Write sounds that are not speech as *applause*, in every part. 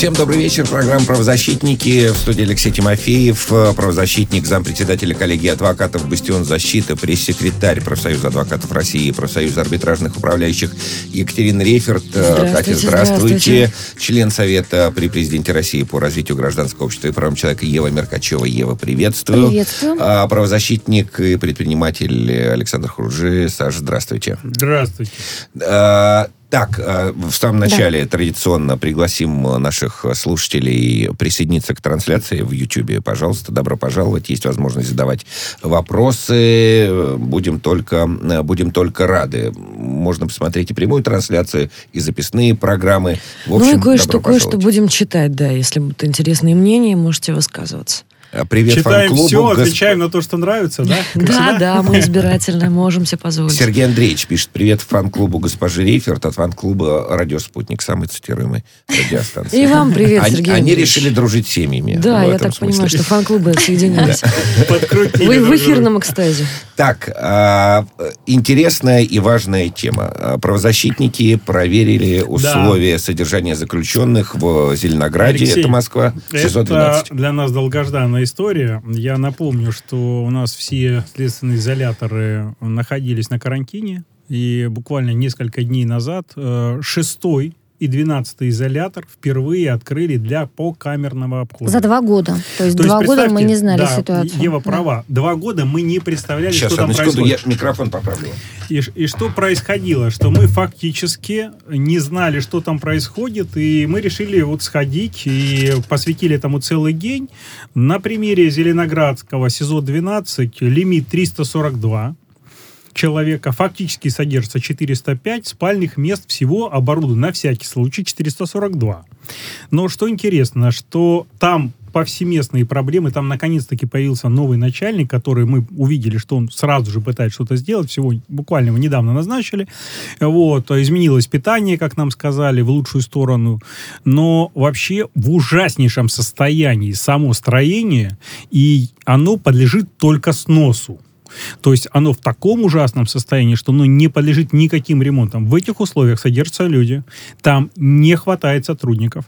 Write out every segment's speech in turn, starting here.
Всем добрый вечер. Программа «Правозащитники». В студии Алексей Тимофеев, э, правозащитник, зампредседателя коллегии адвокатов «Бастион защиты», пресс-секретарь профсоюза адвокатов России, профсоюза арбитражных управляющих Екатерина Рейферт. Э, Здравствуйте, Катя, здравствуйте. здравствуйте. Член Совета при президенте России по развитию гражданского общества и правам человека Ева Меркачева. Ева, приветствую. Приветствую. А, правозащитник и предприниматель Александр Хуржи. Саша, здравствуйте. Здравствуйте. Э, Так, э, в самом начале традиционно пригласим э, наших слушателей присоединиться к трансляции в YouTube. Пожалуйста, добро пожаловать. Есть возможность задавать вопросы. Будем только, э, будем только рады. Можно посмотреть и прямую трансляцию, и записные программы. В общем, ну и кое-что, кое-что будем читать, да. Если будут интересные мнения, можете высказываться. Э, Привет Читаем фан-клубу. все, Госп- отвечаем на то, что нравится, да? Как *laughs* Да, всегда? да, мы избирательно можем себе позволить. Сергей Андреевич пишет, привет фан-клубу госпожи Рейферт от фан-клуба «Радио Спутник», самый цитируемый радиостанции. И вам привет, Они, Сергей они Андреевич. решили дружить с семьями. Да, в я так понимаю, что фан-клубы *laughs* соединились. Вы в эфирном экстазе. Так, а, интересная и важная тема. А, Правозащитники проверили условия содержания заключенных в Зеленограде, это Москва, Это 612. для нас долгожданная история. Я напомню, что у нас все следственные изоляторы находились на карантине. И буквально несколько дней назад э, шестой и двенадцатый изолятор впервые открыли для покамерного обхода. За два года. То есть То есть, два года мы не знали да, ситуацию. Ева Да. права. Два года мы не представляли, Сейчас, что там секунду, я происходит. микрофон поправлю. И, и что происходило? Что мы фактически не знали, что там происходит, и мы решили вот сходить и посвятили этому целый день. На примере Зеленоградского СИЗО-12 лимит 342 человека, фактически содержится 405, спальных мест всего оборудовано на всякий случай 442. Но что интересно, что там повсеместные проблемы, там наконец-таки появился новый начальник, который мы увидели, что он сразу же пытается что-то сделать, всего буквально его недавно назначили, вот, изменилось питание, как нам сказали, в лучшую сторону, но вообще в ужаснейшем состоянии само строение, и оно подлежит только сносу. То есть оно в таком ужасном состоянии, что оно не подлежит никаким ремонтам. В этих условиях содержатся люди, там не хватает сотрудников,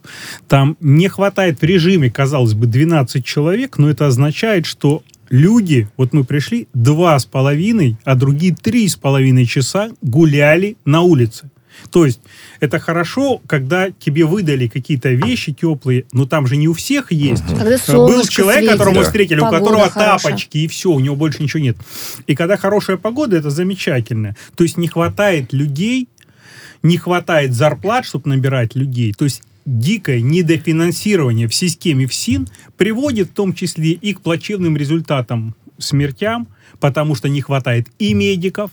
там не хватает в режиме, казалось бы, 12 человек, но это означает, что люди, вот мы пришли, два с половиной, а другие три с половиной часа гуляли на улице. То есть это хорошо, когда тебе выдали какие-то вещи теплые, но там же не у всех есть. Когда Был человек, светит, которого мы Да. встретили, у погода которого хорошая. тапочки и все, у него больше ничего нет. И когда хорошая погода, это замечательно. То есть не хватает людей, не хватает зарплат, чтобы набирать людей. То есть дикое недофинансирование в системе ФСИН приводит в том числе и к плачевным результатам, смертям, потому что не хватает и медиков,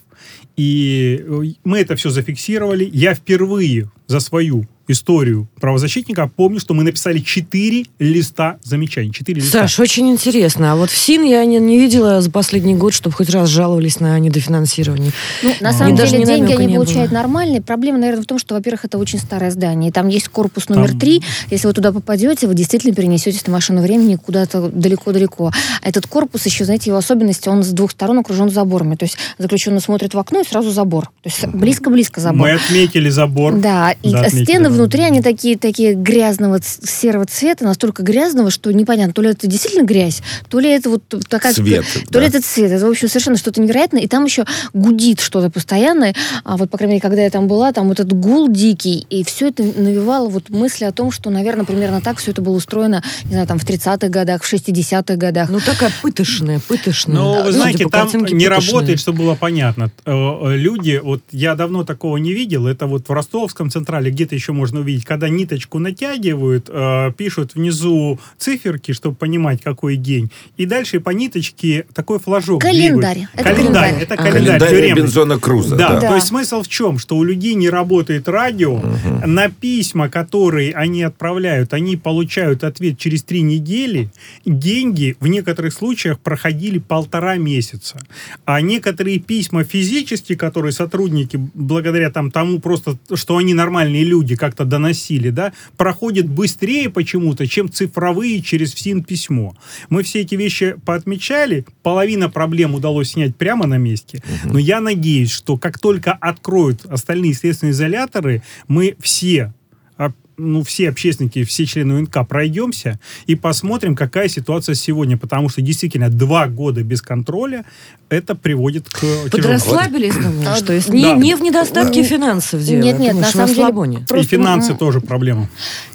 и э, мы это все зафиксировали. Я впервые за свою историю правозащитника помню, что мы написали 4 листа замечаний. 4 листа. Саш, очень интересно. А вот в СИН я не, не видела за последний год, чтобы хоть раз жаловались на недофинансирование. Ну, на самом даже деле деньги они получают было. нормальные. Проблема, наверное, в том, что, во-первых, это очень старое здание. Там есть корпус номер Там- три. Если вы туда попадете, вы действительно перенесетесь на машину времени куда-то далеко-далеко. А этот корпус еще, знаете, его особенности, он с двух сторон окружен заборами. То есть заключенный смотрит в окно и сразу забор. То есть близко-близко забор. Мы отметили забор. Да, и Да, отметили, стены да. Внутри, они такие, такие грязного серого цвета, настолько грязного, что непонятно, то ли это действительно грязь, то ли это вот такая... Цвет, То ли да. это цвет. Это, в общем, совершенно что-то невероятное. И там еще гудит что-то постоянно. А вот, по крайней мере, когда я там была, там вот этот гул дикий, и все это навевало вот мысли о том, что, наверное, примерно так все это было устроено, не знаю, там в 30-х годах, в 60-х годах. Ну, такая пытошная, пытошная. Ну, вы знаете, там не пытошная. работает, чтобы было понятно. Э, э, Люди, вот я давно такого не видел, это вот в Ростовском централе, где-то еще, может, можно увидеть, когда ниточку натягивают, э, пишут внизу циферки, чтобы понимать, какой день, и дальше по ниточке такой флажок Календарь. двигают. Это календарь. календарь. Это календарь. Календарь. Робинзона Круза. Да, да. Да. то есть смысл в чем? Что у людей не работает радио, на письма, которые они отправляют, они получают ответ через три недели, деньги в некоторых случаях проходили полтора месяца. А некоторые письма физически, которые сотрудники, благодаря там, тому просто, что они нормальные люди, как-то доносили, да, проходят быстрее почему-то, чем цифровые через ФСИН письмо. Мы все эти вещи поотмечали, половина проблем удалось снять прямо на месте, но я надеюсь, что как только откроют остальные следственные изоляторы, мы все а, ну, все общественники, все члены УНК пройдемся и посмотрим, какая ситуация сегодня, потому что действительно два года без контроля это приводит к Подрасслабились, думаю, что есть. Не, Да. не в недостатке финансов дело. Нет, нет, на самом деле расслабоне. И просто, финансы тоже проблема.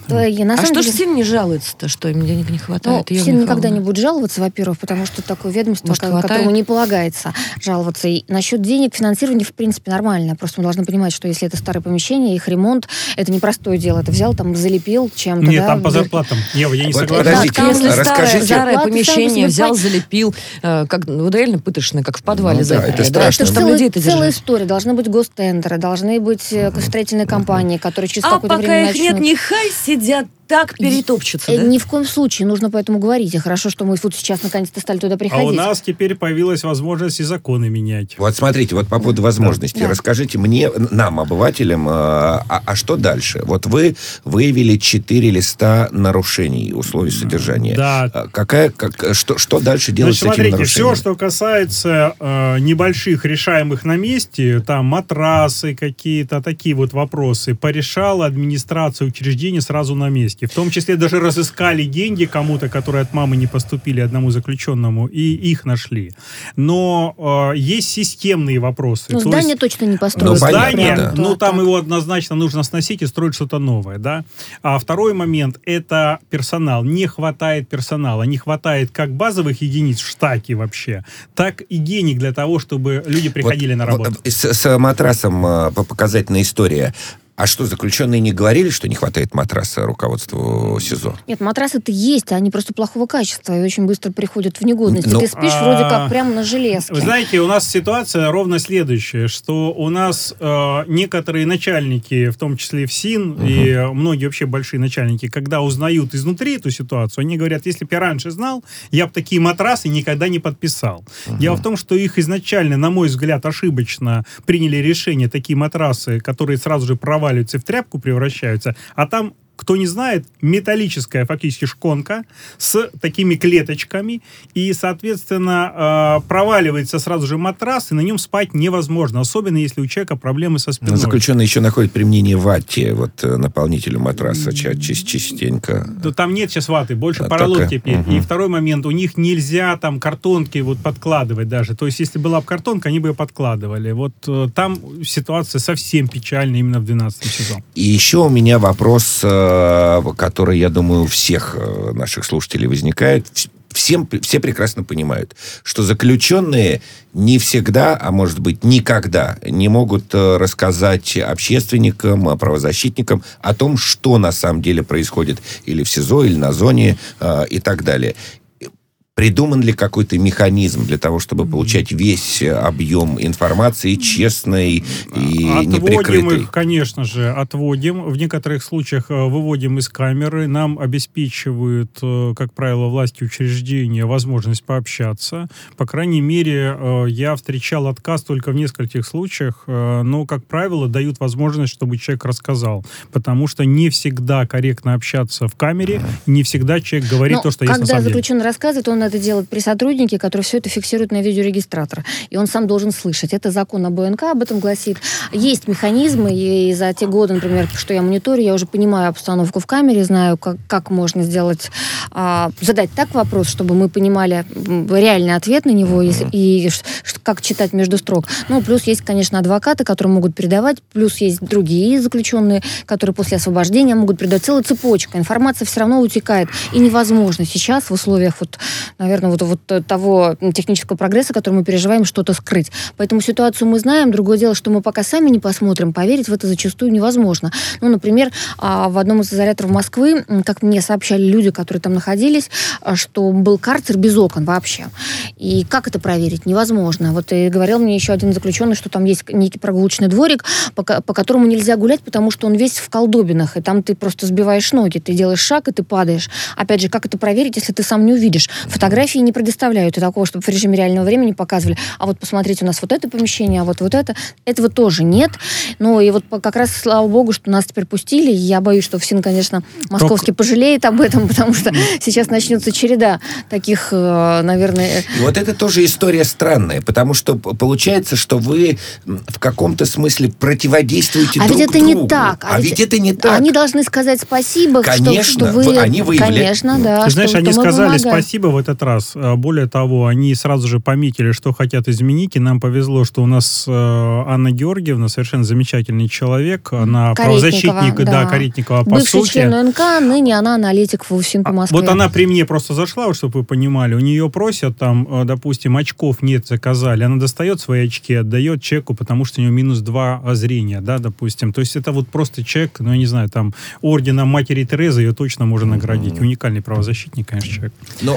То и на А что же деле- СИН не жалуется-то, что им денег не Ну, хватает? Ева ФСИН никогда не будет жаловаться, во-первых, потому что такое ведомство, Может, хватает? которому не полагается жаловаться. И насчет денег, финансирование, в принципе, нормально. Просто мы должны понимать, что если это старое помещение, их ремонт, это непростое дело. Это взял, там, залепил чем-то, Нет, да, там по дыр- зарплатам. Ева, я не Вот согласен. подождите, там Если старое, расскажите. старое Зарплаты помещение взял, залепил, э, как, ну, реально пыточно, как в подвале Ну да, это да? страшно. Что ж Это целая, людей-то целая держать? история. Должны быть гостендеры, должны быть э, строительные компании, которые через А какое-то пока время их нет, нехай сидят так перетопчутся, Э, да? Ни в коем случае нужно поэтому говорить. И хорошо, что мы вот сейчас наконец-то стали туда А приходить. у нас теперь появилась возможность и законы менять. Вот смотрите, вот по поводу возможностей. Да. Расскажите мне, нам, обывателям, э, а, а что дальше? Вот вы выявили четыре листа нарушений условий содержания. Да. А Какая, как, что, что дальше делать Значит, с этим смотрите, все, что касается э, небольших решаемых на месте, там матрасы какие-то, такие вот вопросы, порешала администрация учреждения сразу на месте. В том числе даже разыскали деньги кому-то, которые от мамы не поступили одному заключенному, и их нашли. Но э, есть системные вопросы. Ну, То здание есть- точно не Ну, построят. понятно, здание, да. ну там так. его однозначно нужно сносить и строить что-то новое, да. А второй момент это персонал. Не хватает персонала, не хватает как базовых единиц в штате вообще, так и денег для того, чтобы люди приходили Вот, на работу. вот, С, с матрасом э, по- показательная история. А что, заключенные не говорили, что не хватает матраса руководству СИЗО? Нет, матрасы-то есть, а они просто плохого качества и очень быстро приходят в негодность. Ну, Ты спишь а, вроде как прямо на железке. Вы знаете, у нас ситуация ровно следующая, что у нас э, некоторые начальники, в том числе в СИН, и многие вообще большие начальники, когда узнают изнутри эту ситуацию, они говорят, если бы я раньше знал, я бы такие матрасы никогда не подписал. Дело в том, что их изначально, на мой взгляд, ошибочно приняли решение такие матрасы, которые сразу же проваливаются и в тряпку превращаются, а там кто не знает, металлическая фактически шконка с такими клеточками, и, соответственно, э, проваливается сразу же матрас, и на нем спать невозможно, особенно если у человека проблемы со спиной. заключенные еще находят применение ватти, вот э, наполнителю матраса, ча- частенько. Да там нет сейчас ваты, больше А, поролон так, теперь. мгм. И второй момент, у них нельзя там картонки вот подкладывать даже. То есть, если была бы картонка, они бы ее подкладывали. Вот э, там ситуация совсем печальная именно в 12 сезоне. И еще у меня вопрос, э, который, я думаю, у всех э, наших слушателей возникает. Вс- Всем, все прекрасно понимают, что заключенные не всегда, а может быть никогда не могут э, рассказать общественникам, э, правозащитникам о том, что на самом деле происходит или в СИЗО, или на зоне э, и так далее. Придуман ли какой-то механизм для того, чтобы получать весь э, объем информации честной и Отводим неприкрытой? их, конечно же, отводим. В некоторых случаях э, выводим из камеры. Нам обеспечивают, э, как правило, власти учреждения возможность пообщаться. По крайней мере, я встречал отказ только в нескольких случаях, но, как правило, дают возможность, чтобы человек рассказал. Потому что не всегда корректно общаться в камере, не всегда человек говорит Но то, что есть на когда самом деле. заключенный рассказывает, он это делает при сотруднике, который все это фиксирует на видеорегистратор. И он сам должен слышать. Это закон об ОНК об этом гласит. Есть механизмы, и за те годы, например, что я мониторю, я уже понимаю обстановку в камере, знаю, как, как можно сделать, а, задать так вопрос, чтобы мы понимали реальный ответ на него если- и ш- как читать между строк. Ну, плюс есть, конечно, адвокаты, которые могут передавать, плюс есть другие заключенные, которые после освобождения могут передать целая цепочка. Информация все равно утекает. И невозможно сейчас в условиях вот наверное, вот, вот того технического прогресса, который мы переживаем, что-то скрыть. Поэтому ситуацию мы знаем. Другое дело, что мы пока сами не посмотрим, поверить в это зачастую невозможно. Ну, например, а, в одном из изоляторов Москвы, как мне сообщали люди, которые там находились, а, что был карцер без окон вообще. И как это проверить? Невозможно. Вот и говорил мне еще один заключенный, что там есть некий прогулочный дворик, по, по которому нельзя гулять, потому что он весь в колдобинах, и там ты просто сбиваешь ноги, ты делаешь шаг, и ты падаешь. Опять же, как это проверить, если ты сам не увидишь? Фотографии не предоставляют и такого, чтобы в режиме реального времени показывали. А вот посмотрите, у нас вот это помещение, а вот вот это. Этого тоже нет. Ну и вот как раз, слава богу, что нас теперь пустили. Я боюсь, что ФСИН, конечно, московский Только... пожалеет об этом, *laughs* потому что сейчас начнется череда таких, э, наверное... И вот это тоже история странная, потому что получается, что вы в каком-то смысле противодействуете а друг ведь это другу. не так. А, а ведь, ведь это не так. Они должны сказать спасибо, конечно, что, что вы... Они выявляют. Конечно, да. Ты знаешь, что, они что сказали спасибо в этот раз. А, более того, они сразу же пометили, что хотят изменить, и нам повезло, что у нас э, Анна Георгиевна совершенно замечательный человек, она правозащитник, да, да Каретникова, по Бывший сути. член УНК, ныне она аналитик в УФСИН по Москве. Вот она при мне просто зашла, вот, чтобы вы понимали, у нее просят там, э, допустим, очков нет, заказали, она достает свои очки, отдает чеку, потому что у нее минус два зрения, да, допустим. То есть это вот просто чек, ну, я не знаю, там, ордена матери Терезы ее точно можно наградить. Mm-hmm. Уникальный правозащитник, конечно, человек. Но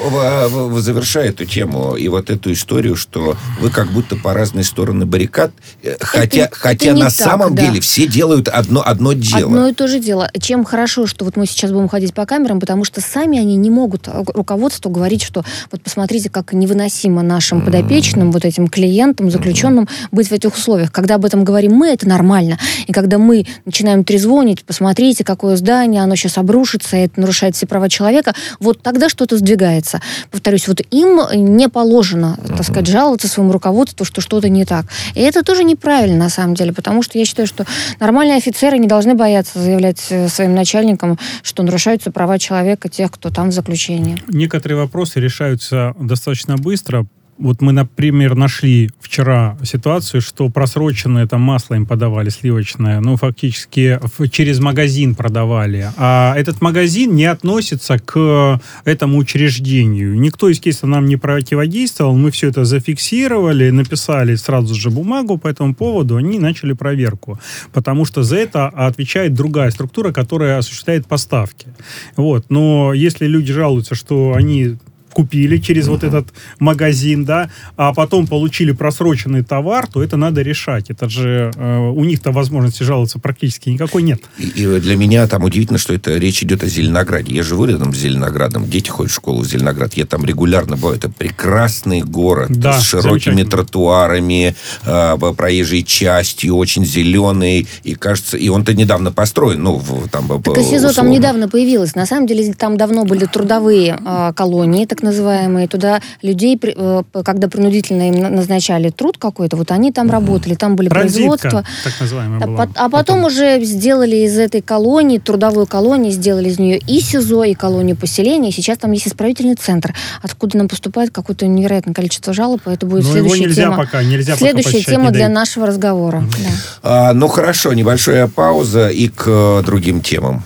завершая эту тему и вот эту историю, что вы как будто по разные стороны баррикад, э, хотя, это, хотя это на так, самом да. деле все делают одно, одно дело. Одно и то же дело. Чем хорошо, что вот мы сейчас будем ходить по камерам, потому что сами они не могут э, руководству говорить, что вот посмотрите, как невыносимо нашим подопечным, вот этим клиентам, заключенным быть в этих условиях. Когда об этом говорим мы, это нормально. И когда мы начинаем трезвонить, посмотрите, какое здание, оно сейчас обрушится, это нарушает все права человека, вот тогда что-то сдвигается. Повторюсь, вот им не положено, так сказать, жаловаться своему руководству, что что-то не так. И это тоже неправильно, на самом деле, потому что я считаю, что нормальные офицеры не должны бояться заявлять э, своим начальникам, что нарушаются права человека, тех, кто там в заключении. Некоторые вопросы решаются достаточно быстро, вот мы, например, нашли вчера ситуацию, что просроченное там масло им подавали, сливочное, ну, фактически через магазин продавали. А этот магазин не относится к этому учреждению. Никто, естественно, нам не противодействовал. Мы все это зафиксировали, написали сразу же бумагу по этому поводу. Они начали проверку. Потому что за это отвечает другая структура, которая осуществляет поставки. Вот. Но если люди жалуются, что они купили через вот этот магазин, да, а потом получили просроченный товар, то это надо решать. Это же э, у них-то возможности жаловаться практически никакой нет. И, и для меня там удивительно, что это речь идет о Зеленограде. Я живу рядом с Зеленоградом, дети ходят в школу в Зеленоград. Я там регулярно бываю. Это прекрасный город да, с широкими тротуарами, э, проезжей частью, очень зеленый. И кажется, и он-то недавно построен. Ну, в, там, так СИЗО там недавно появилось. На самом деле там давно были трудовые э, колонии, так называемые, туда людей, э, когда принудительно им назначали труд какой-то, вот они там работали, там были Транзитка, производства. так называемая была. А, а потом, потом уже сделали из этой колонии, трудовой колонии, сделали из нее и СИЗО, и колонию поселения. Сейчас там есть исправительный центр, откуда нам поступает какое-то невероятное количество жалоб, это будет Но следующая его нельзя тема. Пока, нельзя следующая пока тема для нашего разговора. Mm-hmm. Да. А, ну хорошо, небольшая пауза и к э, другим темам.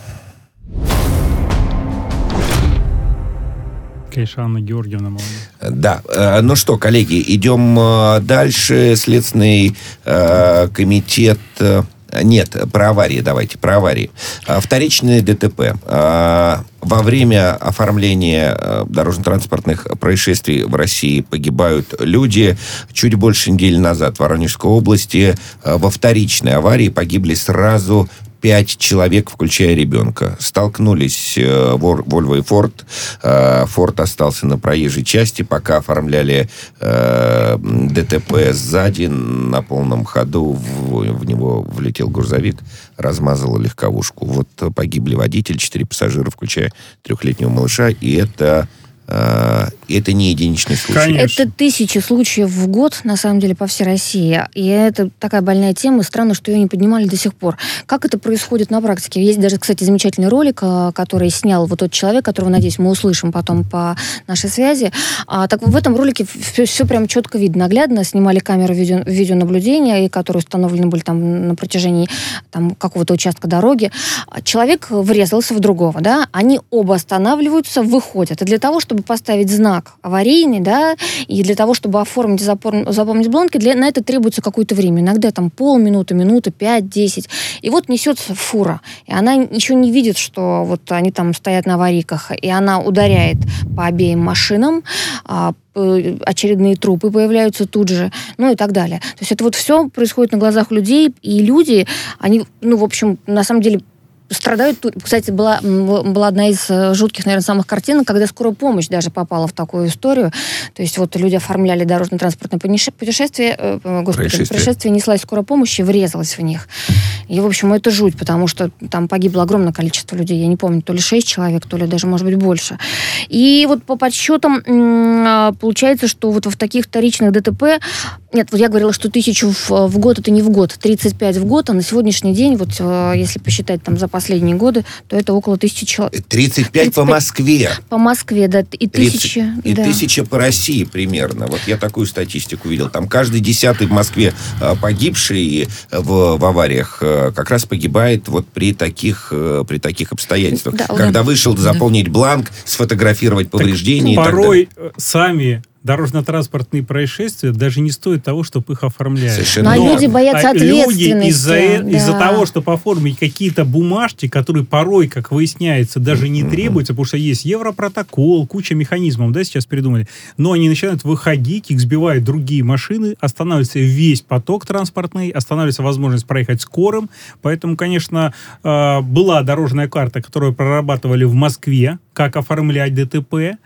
Анна Георгиевна молодец. Да. Э, ну что, коллеги, идем э, дальше. Следственный э, комитет... Нет, про аварии давайте, про аварии. Вторичные ДТП. Во время оформления дорожно-транспортных происшествий в России погибают люди. Чуть больше недели назад в Воронежской области во вторичной аварии погибли сразу пять человек, включая ребенка. Столкнулись э, Volvo и Ford. Э, Ford остался на проезжей части, пока оформляли э, ДТП сзади на полном ходу. В, него влетел грузовик, размазал легковушку. Вот погибли водитель, четыре пассажира, включая трехлетнего малыша. И это Э, это не единичный случай. Конечно. Это тысячи случаев в год, на самом деле, по всей России. И это такая больная тема, странно, что ее не поднимали до сих пор. Как это происходит на практике? Есть даже, кстати, замечательный ролик, э, который снял вот тот человек, которого, надеюсь, мы услышим потом по нашей связи. А, так в этом ролике все, все прям четко видно, наглядно. Снимали камеру видео, видеонаблюдения, которые установлены были там на протяжении там, какого-то участка дороги. Человек врезался в другого, да, они оба останавливаются, выходят. И для того, чтобы поставить знак знак аварийный, да, и для того, чтобы оформить, запор, запомнить бланки, для, на это требуется какое-то время. Иногда там полминуты, минуты, пять, десять. И вот несется фура, и она еще не видит, что вот они там стоят на аварийках, и она ударяет по обеим машинам, а, очередные трупы появляются тут же, ну и так далее. То есть это вот все происходит на глазах людей, и люди, они, ну, в общем, на самом деле страдают. Кстати, была, была одна из э, жутких, наверное, самых картинок, когда скорая помощь даже попала в такую историю. То есть вот люди оформляли дорожно-транспортное путешествие, э, господи, происшествие. происшествие, неслась скорая помощь и врезалась в них. И, в общем, это жуть, потому что там погибло огромное количество людей. Я не помню, то ли 6 человек, то ли даже, может быть, больше. И вот по подсчетам а, получается, что вот в таких вторичных ДТП нет, вот я говорила, что тысячу в, в год это не в год, 35 в год, а на сегодняшний день, вот э, если посчитать там за последние годы, то это около тысячи человек. 35, 35 по Москве. По Москве, да, и тысяча. И да. тысяча по России примерно. Вот я такую статистику видел. Там каждый десятый в Москве э, погибший в, в авариях э, как раз погибает вот при таких, при таких обстоятельствах. Да, Когда вышел заполнить бланк, сфотографировать повреждения. Так, порой сами дорожно-транспортные происшествия даже не стоят того, чтобы их оформлять. Совершенно. Но, Но люди боятся а ответственности. Люди из-за, э, да. из-за того, чтобы оформить какие-то бумажки, которые порой, как выясняется, даже не требуются, потому что есть европротокол, куча механизмов, да, сейчас придумали. Но они начинают выходить, их сбивают другие машины, останавливается весь поток транспортный, останавливается возможность проехать скорым. Поэтому, конечно, э, была дорожная карта, которую прорабатывали в Москве, как оформлять ДТП,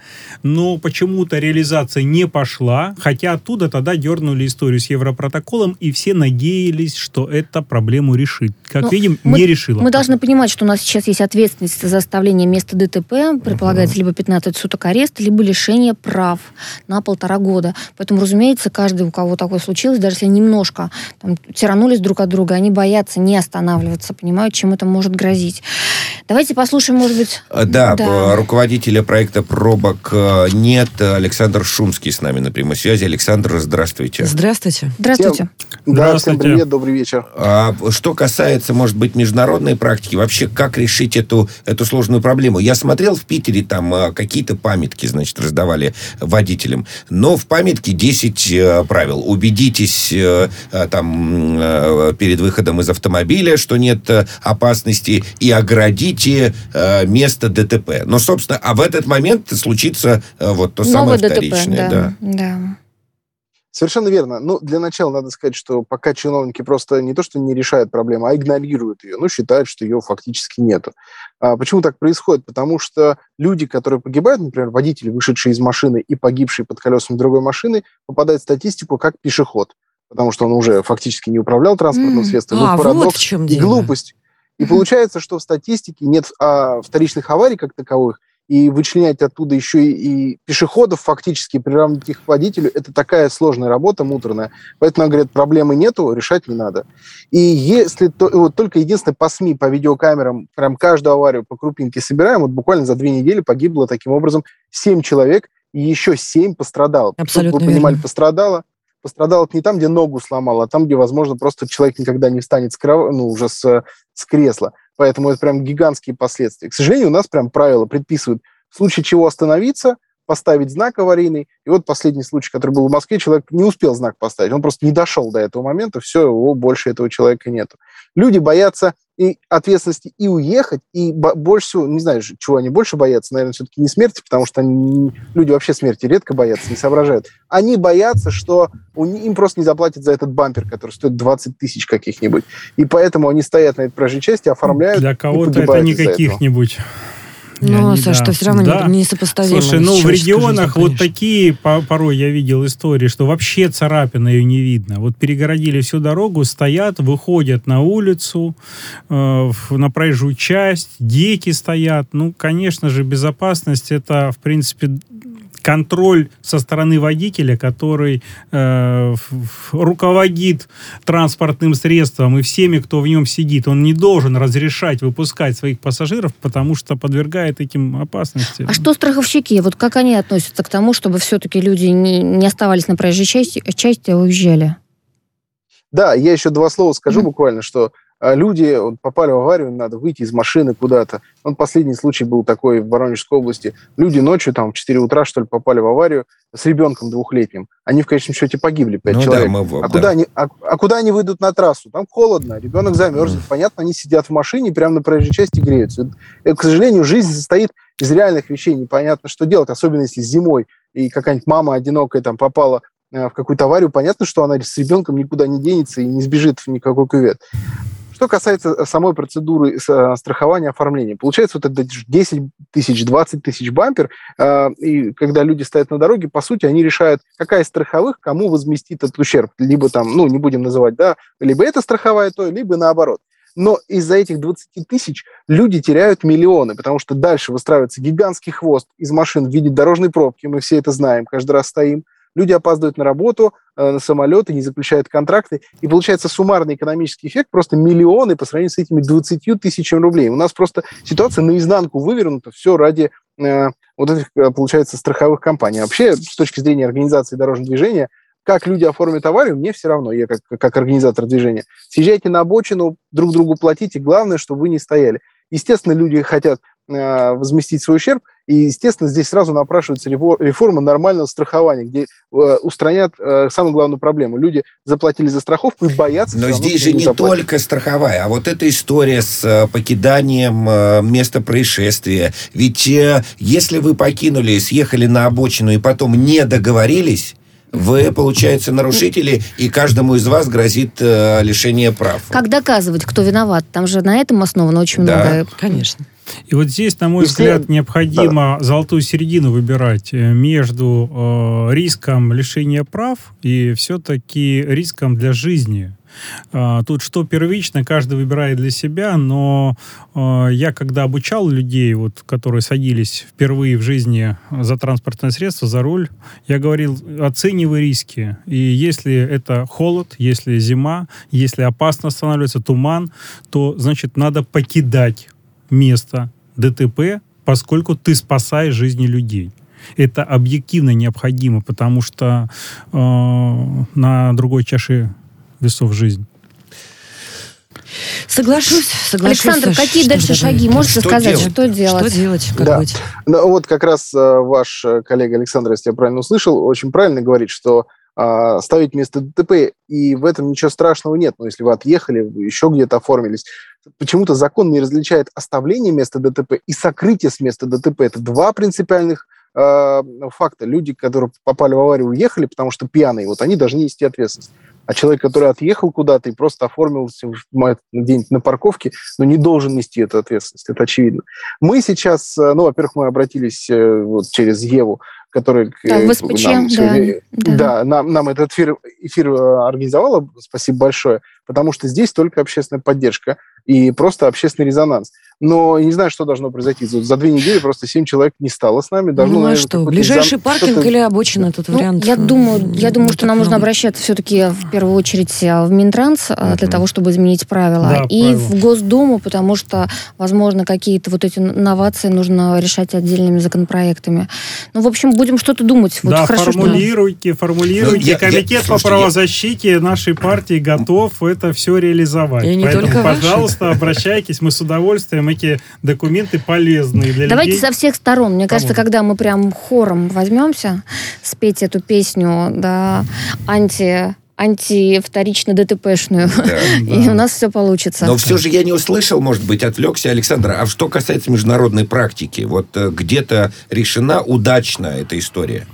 но почему-то реализация не пошла, хотя оттуда тогда дернули историю с Европротоколом, и все надеялись, что эта проблему решит. Как ну, видим, мы, не решила. Мы пока. должны понимать, что у нас сейчас есть ответственность за оставление места ДТП, предполагается uh-huh. либо 15 суток ареста, либо лишение прав на полтора года. Поэтому, разумеется, каждый, у кого такое случилось, даже если немножко там, тиранулись друг от друга, они боятся не останавливаться, понимают, чем это может грозить. Давайте послушаем, может быть... Да, да руководителя проекта «Пробок» э, нет. Александр Шумский с нами на прямой связи. Александр, здравствуйте. Здравствуйте. Здравствуйте. Да, всем привет, добрый вечер. А, что касается, может быть, международной практики, вообще, как решить эту, эту сложную проблему? Я смотрел в Питере, там а, какие-то памятки, значит, раздавали водителям. Но в памятке 10 э, правил. Убедитесь э, там перед выходом из автомобиля, что нет опасности, и оградите место ДТП. Но, собственно, а в этот момент случится э, вот то Новое самое вторичное. ДТП, да. да. да. Совершенно верно. Ну, для начала надо сказать, что пока чиновники просто не то, что не решают проблему, а игнорируют ее, ну, считают, что ее фактически нету. А почему так происходит? Потому что люди, которые погибают, например, водители, вышедшие из машины и погибшие под колесами другой машины, попадают в статистику как пешеход, потому что он уже фактически не управлял транспортным mm. средством. А, вот парадокс вот в чем и глупость. И получается, что в статистике нет а, вторичных аварий как таковых, и вычленять оттуда еще и, и пешеходов фактически, приравнивать их к водителю, это такая сложная работа, муторная. Поэтому, говорят, проблемы нету, решать не надо. И если то, вот только единственное по СМИ, по видеокамерам, прям каждую аварию по крупинке собираем, вот буквально за две недели погибло таким образом 7 человек, и еще 7 пострадало. Абсолютно Чтобы вы понимали, пострадало пострадал это не там, где ногу сломал, а там, где, возможно, просто человек никогда не встанет с, кров... ну, уже с, с кресла. Поэтому это прям гигантские последствия. К сожалению, у нас прям правила предписывают в случае чего остановиться, поставить знак аварийный. И вот последний случай, который был в Москве, человек не успел знак поставить, он просто не дошел до этого момента, все, его больше этого человека нету. Люди боятся и ответственности и уехать, и больше всего, не знаю, чего они больше боятся, наверное, все-таки не смерти, потому что они, люди вообще смерти редко боятся, не соображают. Они боятся, что им просто не заплатят за этот бампер, который стоит 20 тысяч каких-нибудь. И поэтому они стоят на этой проезжей части, оформляют Для кого-то это не каких-нибудь. Ну, они, Саш, да. что все равно да. не, несопоставимо. Слушай, ну в регионах вот такие порой я видел истории, что вообще царапина ее не видно. Вот перегородили всю дорогу, стоят, выходят на улицу, э, на проезжую часть, дети стоят. Ну, конечно же, безопасность это, в принципе, контроль со стороны водителя, который э, руководит транспортным средством и всеми, кто в нем сидит, он не должен разрешать выпускать своих пассажиров, потому что подвергает этим опасности. А что страховщики? Вот как они относятся к тому, чтобы все-таки люди не, не оставались на проезжей части, части, а уезжали? Да, я еще два слова скажу mm-hmm. буквально, что люди вот, попали в аварию, надо выйти из машины куда-то. Вот последний случай был такой в Воронежской области. Люди ночью, там, в 4 утра, что ли, попали в аварию с ребенком двухлетним. Они в конечном счете погибли, пять Ну да, человек. мы- а, да. куда они, а, а куда они выйдут на трассу? Там холодно, ребенок замерзнет. Понятно, они сидят в машине, прямо на проезжей части греются. И, к сожалению, жизнь состоит из реальных вещей. Непонятно, что делать, особенно если зимой и какая-нибудь мама одинокая там попала э, в какую-то аварию, понятно, что она с ребенком никуда не денется и не сбежит в никакой кювет. Что касается самой процедуры э, страхования оформления, получается вот это 10 тысяч, 20 тысяч бампер, э, и когда люди стоят на дороге, по сути, они решают, какая из страховых кому возместит этот ущерб. Либо там, ну, не будем называть, да, либо это страховая то, либо наоборот. Но из-за этих 20 тысяч люди теряют миллионы, потому что дальше выстраивается гигантский хвост из машин в виде дорожной пробки, мы все это знаем, каждый раз стоим. Люди опаздывают на работу, э, на самолеты, не заключают контракты, и получается суммарный экономический эффект просто миллионы по сравнению с этими 20 тысячами рублей. У нас просто ситуация наизнанку вывернута, все ради э, вот этих, э, получается, страховых компаний. Вообще, с точки зрения организации дорожного движения, как люди оформят аварию, мне все равно, я как, как организатор движения. Съезжайте на обочину, друг другу платите, главное, чтобы вы не стояли. Естественно, люди хотят э, возместить свой ущерб, и, естественно, здесь сразу напрашивается рефо- реформа нормального страхования, где э, устранят э, самую главную проблему. Люди заплатили за страховку и боятся... Но здесь же не заплатят. только страховая, а вот эта история с э, покиданием э, места происшествия. Ведь э, если вы покинули, съехали на обочину и потом не договорились, вы, получается, нарушители, и каждому из вас грозит э, лишение прав. Как доказывать, кто виноват? Там же на этом основано очень Да. много. Конечно. И вот здесь, на мой И все- взгляд, необходимо золотую середину выбирать э, между э, риском лишения прав и все-таки риском для жизни. А, Тут что первично, каждый выбирает для себя, но э, я когда обучал людей, вот, которые садились впервые в жизни за транспортное средство, за руль, я говорил, оценивай риски. И если это холод, если зима, если опасно становится туман, то, значит, надо покидать место ДТП, поскольку ты спасаешь жизни людей. Это объективно необходимо, потому что э, на другой чаше весов жизнь. Соглашусь, соглашусь. Александр, Саш. какие Что дальше добавить? шаги? Можете Что сказать, делать? что делать? Что делать? Как Да. быть? Ну, вот как раз э, ваш э, коллега Александр, если я правильно услышал, очень правильно говорит, что а, ставить место ДТП, и в этом ничего страшного нет. Но если вы отъехали, вы еще где-то оформились, почему-то закон не различает оставление места ДТП и сокрытие с места ДТП. Это два принципиальных э, факта. Люди, которые попали в аварию, уехали, потому что пьяные, вот они должны нести ответственность. А человек, который отъехал куда-то и просто оформился где-нибудь на парковке, ну, не должен нести эту ответственность, это очевидно. Мы сейчас, э, ну, во-первых, мы обратились э, вот через Еву, которая к- Да, э, в СПЧ, нам да, сегодня- да. да, нам, нам этот эфир, эфир организовала, спасибо большое, потому что здесь только общественная поддержка и просто общественный резонанс. Но я не знаю, что должно произойти. За, две недели просто семь человек не стало с нами. Должно, ну а наверное, что, ближайший зам- паркинг что-то- или обочина, тут Ну, вариант. я думаю, я думаю, что нам нужно обращаться все-таки в первую очередь э, в Минтранс э, для того, чтобы изменить правила, Да, и правила. в Госдуму, потому что, возможно, какие-то вот эти новации нужно решать отдельными законопроектами. Ну, в общем, будем что-то думать. Вот да, хорошо, что- формулируйте, формулируйте. Ну, я- я- Комитет по слушайте, я- правозащите нашей партии готов это все реализовать. И не Поэтому, только ваши. пожалуйста, обращайтесь. Мы с удовольствием эти документы полезные для Давайте людей. со всех сторон. Мне кажется, Поможет. когда мы прям хором возьмемся спеть эту песню, да, анти анти вторично ДТПшную, *laughs* Да. и у нас все получится. Но все же я не услышал, может быть, отвлекся Александр. А что касается международной практики, вот э, где-то решена удачно эта история.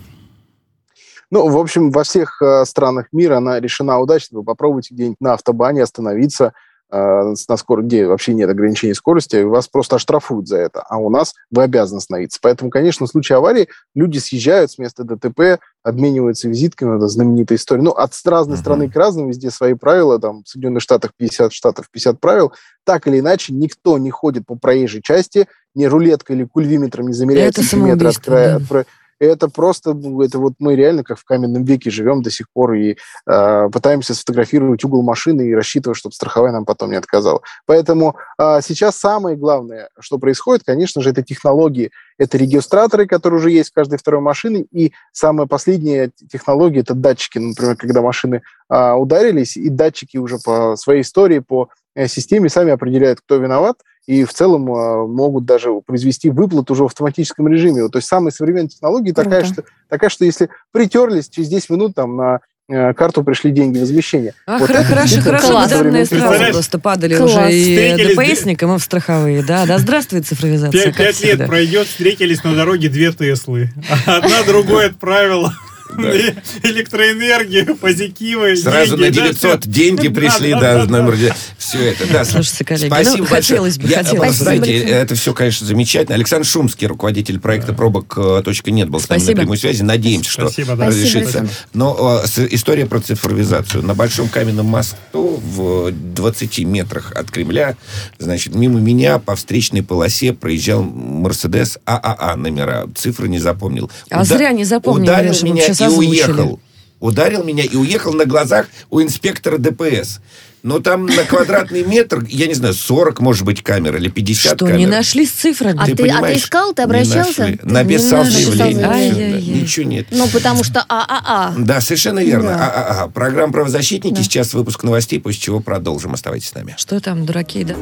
Ну, в общем, во всех э, странах мира она решена удачно. Вы попробуйте где-нибудь на автобане остановиться, на скорости, где вообще нет ограничений скорости, вас просто оштрафуют за это. А у нас вы обязаны остановиться. Поэтому, конечно, в случае аварии люди съезжают с места ДТП, обмениваются визитками, это знаменитая история. Ну, от разной Мгм. страны к разным везде свои правила. Там в Соединенных Штатах 50 штатов 50 правил. Так или иначе, никто не ходит по проезжей части, ни рулеткой или кульвиметром не замеряет Это сантиметры от края. да. от это просто, ну, это вот мы реально как в каменном веке живем до сих пор и э, пытаемся сфотографировать угол машины и рассчитывать, чтобы страховая нам потом не отказала. Поэтому а, сейчас самое главное, что происходит, конечно же, это технологии. Это регистраторы, которые уже есть в каждой второй машине, и самая последняя технология – это датчики. Например, когда машины а, ударились, и датчики уже по своей истории, по э, системе, сами определяют, кто виноват, и в целом э, могут даже произвести выплату уже в автоматическом режиме. Вот, то есть самая современная технология такая что, такая, что если притерлись, через 10 минут там на э, карту пришли деньги возмещения. А, Вот хра- это хорошо, хорошо, бы данные сразу просто падали Класс. уже и ДПСникам, и в страховые, да, да, здравствует цифровизация, Пять, пять лет пройдет, встретились на дороге две Теслы. *laughs* Одна другой отправила *laughs* электроэнергию, позитивы, Сразу деньги, на да, 900 всё. деньги Да, пришли, да, да, да, да. номер Все это, да. Слушайте, коллеги, Спасибо ну, большое. хотелось бы, Я, хотелось просто, бы. знаете, Спасибо. это все, конечно, замечательно. Александр Шумский, руководитель проекта пробок э, точка нет, был с нами на Спасибо. прямой связи. Надеемся, что Спасибо, да. разрешится. Но э, история про цифровизацию. На Большом каменном мосту в 20 метрах от Кремля, значит, мимо меня по встречной полосе проезжал Мерседес ААА номера. Цифры не запомнил. А зря не запомнил, Ударил Леша, меня сейчас и озвучили. уехал. Ударил меня и уехал на глазах у инспектора ДПС. Но там на квадратный метр, я не знаю, 40, может быть, камер или 50 Что, камер. не нашли с цифрами? А ты- а ты искал, ты не обращался? нашли. Ты Написал заявление. да. Ничего нет. Ну, потому что ААА. Да, совершенно верно. Да. А, а, а. Программа «Правозащитники». Да. Сейчас выпуск новостей, после чего продолжим. Оставайтесь с нами. Что там, дураки, да?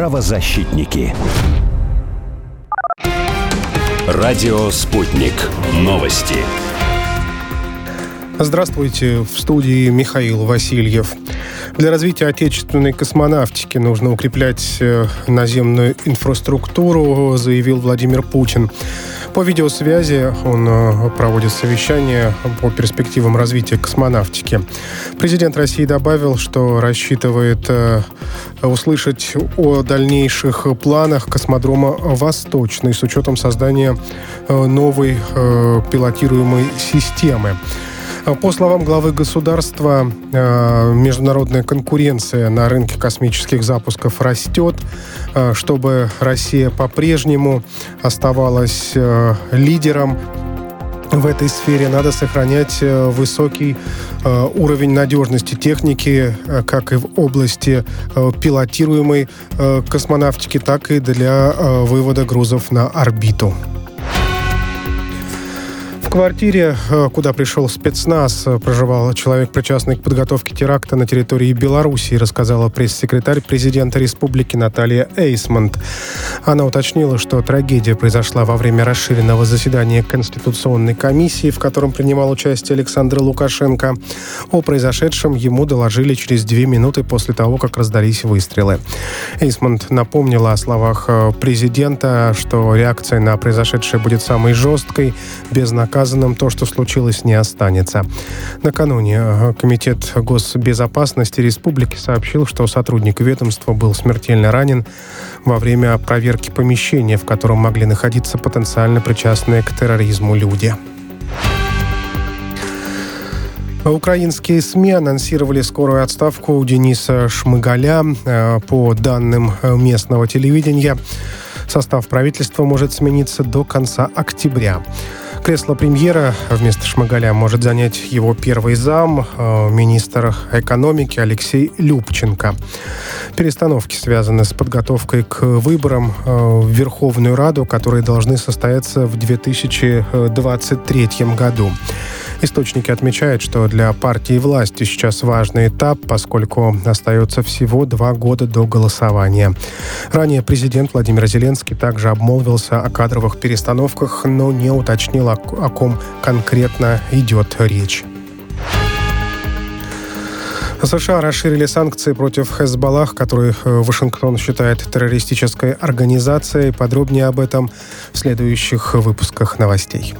Правозащитники. Радио «Спутник». Новости. Здравствуйте, в студии Михаил Васильев. Для развития отечественной космонавтики нужно укреплять э, наземную инфраструктуру, заявил Владимир Путин. По видеосвязи он э, проводит совещание по перспективам развития космонавтики. Президент России добавил, что рассчитывает э, услышать о дальнейших планах космодрома «Восточный» с учетом создания новой пилотируемой системы. По словам главы государства, э, международная конкуренция на рынке космических запусков растет. Э, Чтобы Россия по-прежнему оставалась лидером в этой сфере надо сохранять высокий уровень надежности техники, как и в области пилотируемой космонавтики, так и для вывода грузов на орбиту. В квартире, э, куда пришел спецназ, э, проживал человек, причастный к подготовке теракта на территории Беларуси, рассказала пресс-секретарь президента республики Наталья Эйсмонт. Она уточнила, что трагедия произошла во время расширенного заседания Конституционной комиссии, в котором принимал участие Александр Лукашенко. О произошедшем ему доложили через две минуты после того, как раздались выстрелы. Эйсмонт напомнила о словах э, президента, что реакция на произошедшее будет самой жесткой, безнаказанным то, что случилось, не останется. Накануне э, Комитет госбезопасности республики сообщил, что сотрудник ведомства был смертельно ранен во время проверки помещения, в котором могли находиться потенциально причастные к терроризму люди. Украинские СМИ анонсировали скорую отставку Дениса Шмыгаля. Э, По данным э, местного телевидения, состав правительства может смениться до конца октября. Кресло премьера вместо Шмыгаля может занять его первый зам, э, министр экономики Алексей Любченко. Перестановки связаны с подготовкой к выборам э, в Верховную Раду, которые должны состояться в 2023 году. Источники отмечают, что для партии власти сейчас важный этап, поскольку остается всего два года до голосования. Ранее президент Владимир Зеленский также обмолвился о кадровых перестановках, но не уточнил, о, ком конкретно идет речь. США расширили санкции против Хезбаллах, которые э, Вашингтон считает террористической организацией. Подробнее об этом в следующих выпусках новостей.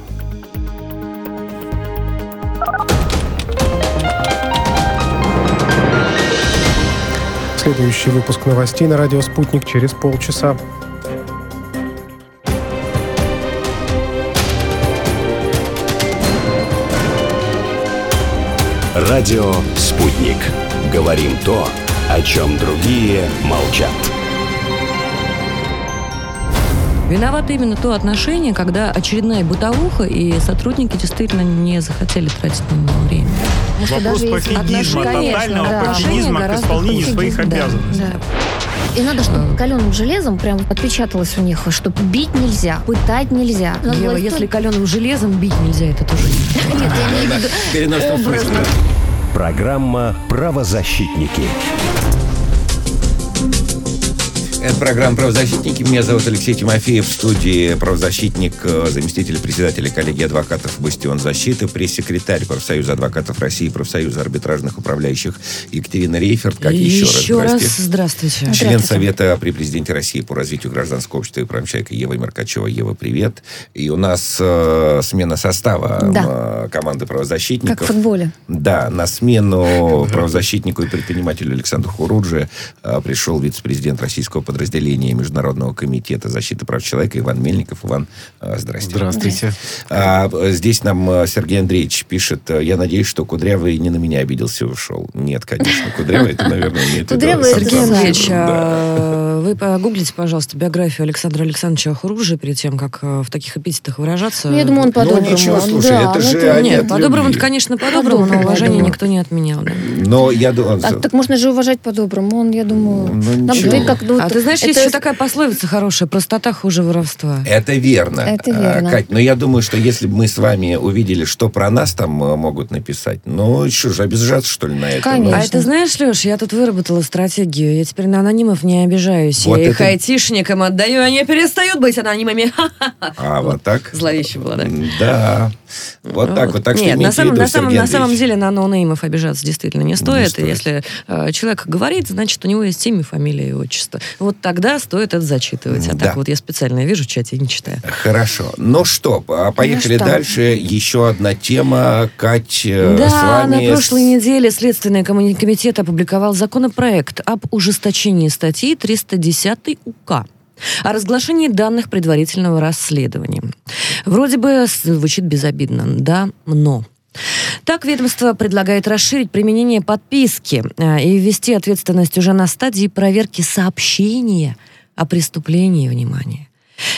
Следующий выпуск новостей на радио «Спутник» через полчаса. Радио «Спутник». Говорим то, о чем другие молчат. Виновато именно то отношение, когда очередная бытовуха, и сотрудники действительно не захотели тратить на него время. Может, Вопрос пофигизма, отношения, тотального да. пофигизма к исполнению гораздо своих да. обязанностей. Да. И надо, чтобы каленым железом прям отпечаталось у них, что бить нельзя, пытать нельзя. Надо Ева, было если каленым железом бить нельзя, это тоже не *laughs* Нет, я имею в виду. Программа «Правозащитники». Это программа «Правозащитники». Меня зовут Алексей Тимофеев. В студии правозащитник, э, заместитель председателя коллегии адвокатов «Бастион защиты», пресс-секретарь профсоюза адвокатов России, профсоюза арбитражных управляющих Екатерина Рейферт. Как еще, раз? Еще раз Здрасте. здравствуйте. Член Здравствуйте. Совета при президенте России по развитию гражданского общества и прав человека Ева Меркачева. Ева, привет. И у нас э, смена состава Да. э, команды правозащитников. Как в футболе. Да, на смену правозащитнику и предпринимателю Александру Хуруджи э, пришел вице-президент российского подразделения Международного комитета защиты прав человека Иван Мельников. Иван, э, здрасте. Здравствуйте. А, э, здесь нам э, Сергей Андреевич пишет, я надеюсь, что Кудрявый не на меня обиделся и ушел. Нет, конечно, Кудрявый, это, наверное, имеет Кудрявый Сергей. Андреевич, а, вы погуглите, пожалуйста, биографию Александра Александровича Хуружи перед тем, как в таких эпитетах выражаться. Ну, я думаю, он Ну, по-доброму. ничего, слушай, Да, это ну, же это- они Нет, по-доброму, конечно, по-доброму, но уважение никто не отменял. да. Но я думаю... А, так можно же уважать по-доброму. Он, я думаю... Ну, нам- ничего. ты как, ну, А ты знаешь, это- есть еще такая пословица хорошая, простота хуже воровства. Это верно. Это А, верно. Кать, но я думаю, что если бы мы с вами увидели, что про нас там э, могут написать, ну, что же, обижаться, что ли, на это? Конечно. А это знаешь, Леш, я тут выработала стратегию. Я теперь на анонимов не обижаюсь. Вот я их это- айтишникам отдаю, они перестают быть анонимами. *laughs* А, вот так? Зловеще было, да? Да. Вот так вот. Так что Нет, на самом, на, самом, на самом деле на ноунеймов обижаться действительно не стоит. Если э, человек говорит, значит, у него есть имя, фамилия и отчество. Вот тогда стоит это зачитывать. А Да. так вот я специально вижу в чате и не читаю. Хорошо. Ну что, а поехали что? дальше. Еще одна тема. Кать, э, с Да, вами... на прошлой неделе Следственный комитет опубликовал законопроект об ужесточении статьи 310 УК о разглашении данных предварительного расследования. Вроде бы звучит безобидно, да, но... Так, ведомство предлагает расширить применение подписки э, и ввести ответственность уже на стадии проверки сообщения о преступлении, внимание.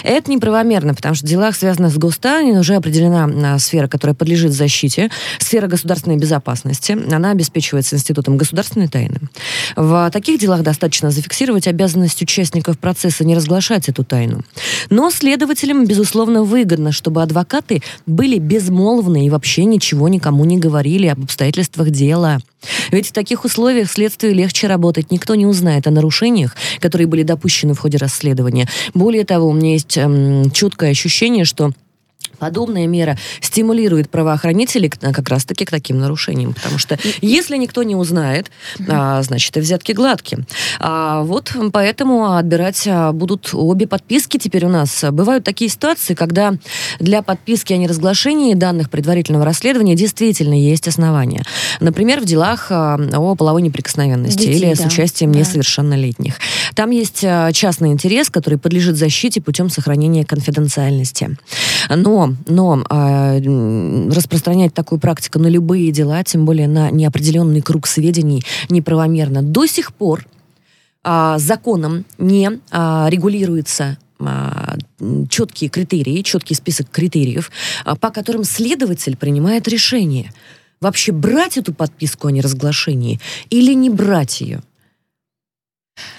Это неправомерно, потому что в делах, связанных с гостайной, уже определена а, сфера, которая подлежит защите, сфера государственной безопасности. Она обеспечивается Институтом государственной тайны. В таких делах достаточно зафиксировать обязанность участников процесса не разглашать эту тайну. Но следователям, безусловно, выгодно, чтобы адвокаты были безмолвны и вообще ничего никому не говорили об обстоятельствах дела. Ведь в таких условиях следствию легче работать. Никто не узнает о нарушениях, которые были допущены в ходе расследования. Более того, меня есть эм, четкое ощущение, что Подобная мера стимулирует правоохранителей как раз-таки к таким нарушениям. Потому что если никто не узнает, а, значит, и взятки гладкие. А, вот поэтому отбирать а, будут обе подписки теперь у нас. Бывают такие ситуации, когда для подписки о неразглашении данных предварительного расследования действительно есть основания. Например, в делах о половой неприкосновенности Детей, или с да. участием Да. несовершеннолетних. Там есть частный интерес, который подлежит защите путем сохранения конфиденциальности. Но, но а, м, распространять такую практику на любые дела, тем более на неопределенный круг сведений, неправомерно. До сих пор а, законом не а, регулируется четкие критерии, четкий список критериев, по которым следователь принимает решение, вообще брать эту подписку о неразглашении или не брать ее.